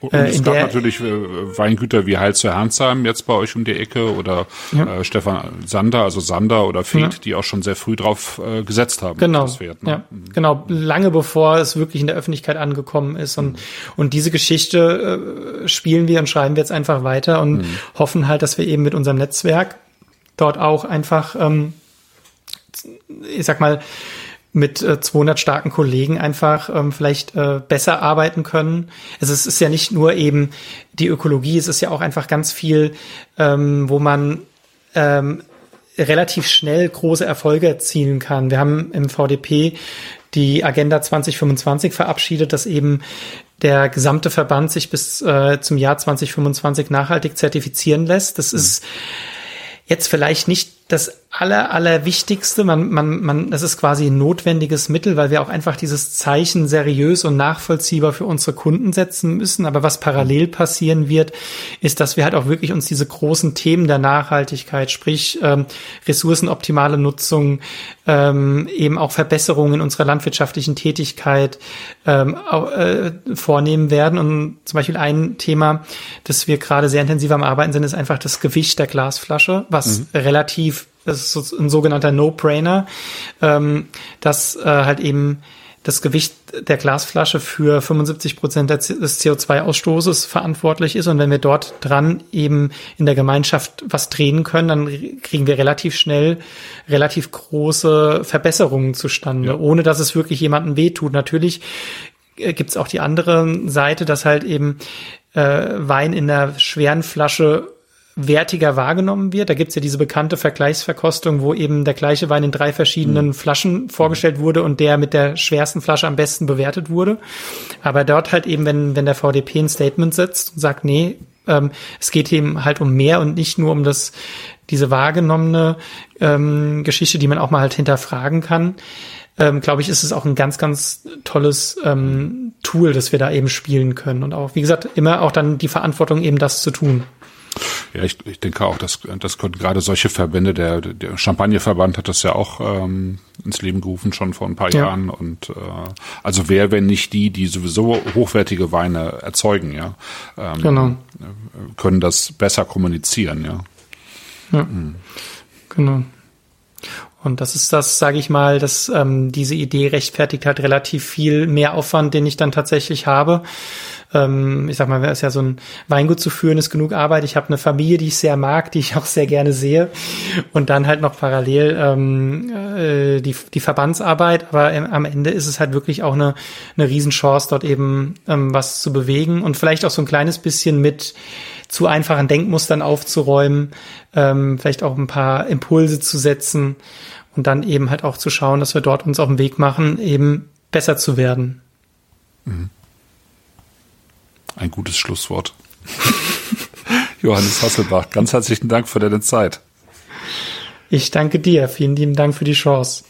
und äh, es gab natürlich äh, Weingüter wie Heil zu Hernsheim jetzt bei euch um die Ecke oder ja. äh, Stefan Sander, also Sander oder Fed, ja. die auch schon sehr früh drauf äh, gesetzt haben. Genau. Pferd, ne? ja. Mhm. Genau, lange bevor es wirklich in der Öffentlichkeit angekommen ist. Und, mhm. und diese Geschichte äh, spielen wir und schreiben wir jetzt einfach weiter und mhm. hoffen halt, dass wir eben mit unserem Netzwerk dort auch einfach, ähm, ich sag mal, mit äh, 200 starken Kollegen einfach ähm, vielleicht äh, besser arbeiten können. Also es ist ja nicht nur eben die Ökologie, es ist ja auch einfach ganz viel, ähm, wo man ähm, relativ schnell große Erfolge erzielen kann. Wir haben im VDP die Agenda 2025 verabschiedet, dass eben der gesamte Verband sich bis äh, zum Jahr 2025 nachhaltig zertifizieren lässt. Das mhm. ist jetzt vielleicht nicht das aller, allerwichtigste. Man, man, man, das ist quasi ein notwendiges Mittel, weil wir auch einfach dieses Zeichen seriös und nachvollziehbar für unsere Kunden setzen müssen. Aber was parallel passieren wird, ist, dass wir halt auch wirklich uns diese großen Themen der Nachhaltigkeit, sprich ähm, ressourcenoptimale Nutzung, ähm, eben auch Verbesserungen in unserer landwirtschaftlichen Tätigkeit ähm, äh, vornehmen werden. Und zum Beispiel ein Thema, das wir gerade sehr intensiv am Arbeiten sind, ist einfach das Gewicht der Glasflasche, was mhm. relativ das ist ein sogenannter No-Brainer, ähm, dass äh, halt eben das Gewicht der Glasflasche für 75 Prozent des CO2-Ausstoßes verantwortlich ist. Und wenn wir dort dran eben in der Gemeinschaft was drehen können, dann kriegen wir relativ schnell relativ große Verbesserungen zustande, ja. ohne dass es wirklich jemandem wehtut. Natürlich äh, gibt's auch die andere Seite, dass halt eben äh, Wein in der schweren Flasche wertiger wahrgenommen wird. Da gibt's ja diese bekannte Vergleichsverkostung, wo eben der gleiche Wein in drei verschiedenen mhm. Flaschen vorgestellt wurde und der mit der schwersten Flasche am besten bewertet wurde. Aber dort halt eben, wenn, wenn der VDP ein Statement setzt und sagt, nee, ähm, es geht eben halt um mehr und nicht nur um das, diese wahrgenommene ähm, Geschichte, die man auch mal halt hinterfragen kann, ähm, glaube ich, ist es auch ein ganz, ganz tolles ähm, Tool, das wir da eben spielen können. Und auch, wie gesagt, immer auch dann die Verantwortung, eben das zu tun. Ja, ich, ich denke auch, dass das können gerade solche Verbände, der, der Champagnerverband hat das ja auch ähm, ins Leben gerufen schon vor ein paar ja. Jahren. Und äh, also wer, wenn nicht die, die sowieso hochwertige Weine erzeugen, ja, ähm, genau. können das besser kommunizieren, ja. Ja, mhm. genau. Und das ist das, sage ich mal, dass ähm, diese Idee rechtfertigt halt relativ viel mehr Aufwand, den ich dann tatsächlich habe ähm, ich sag mal, es ist ja so ein Weingut zu führen, ist genug Arbeit. Ich habe eine Familie, die ich sehr mag, die ich auch sehr gerne sehe. Und dann halt noch parallel ähm, äh, die, die Verbandsarbeit. Aber ähm, am Ende ist es halt wirklich auch eine, eine Riesenchance, dort eben ähm, was zu bewegen und vielleicht auch so ein kleines bisschen mit zu einfachen Denkmustern aufzuräumen, ähm, vielleicht auch ein paar Impulse zu setzen und dann eben halt auch zu schauen, dass wir dort uns auf den Weg machen, eben besser zu werden. Mhm. Ein gutes Schlusswort. Johannes Hasselbach, ganz herzlichen Dank für deine Zeit. Ich danke dir. Vielen lieben Dank für die Chance.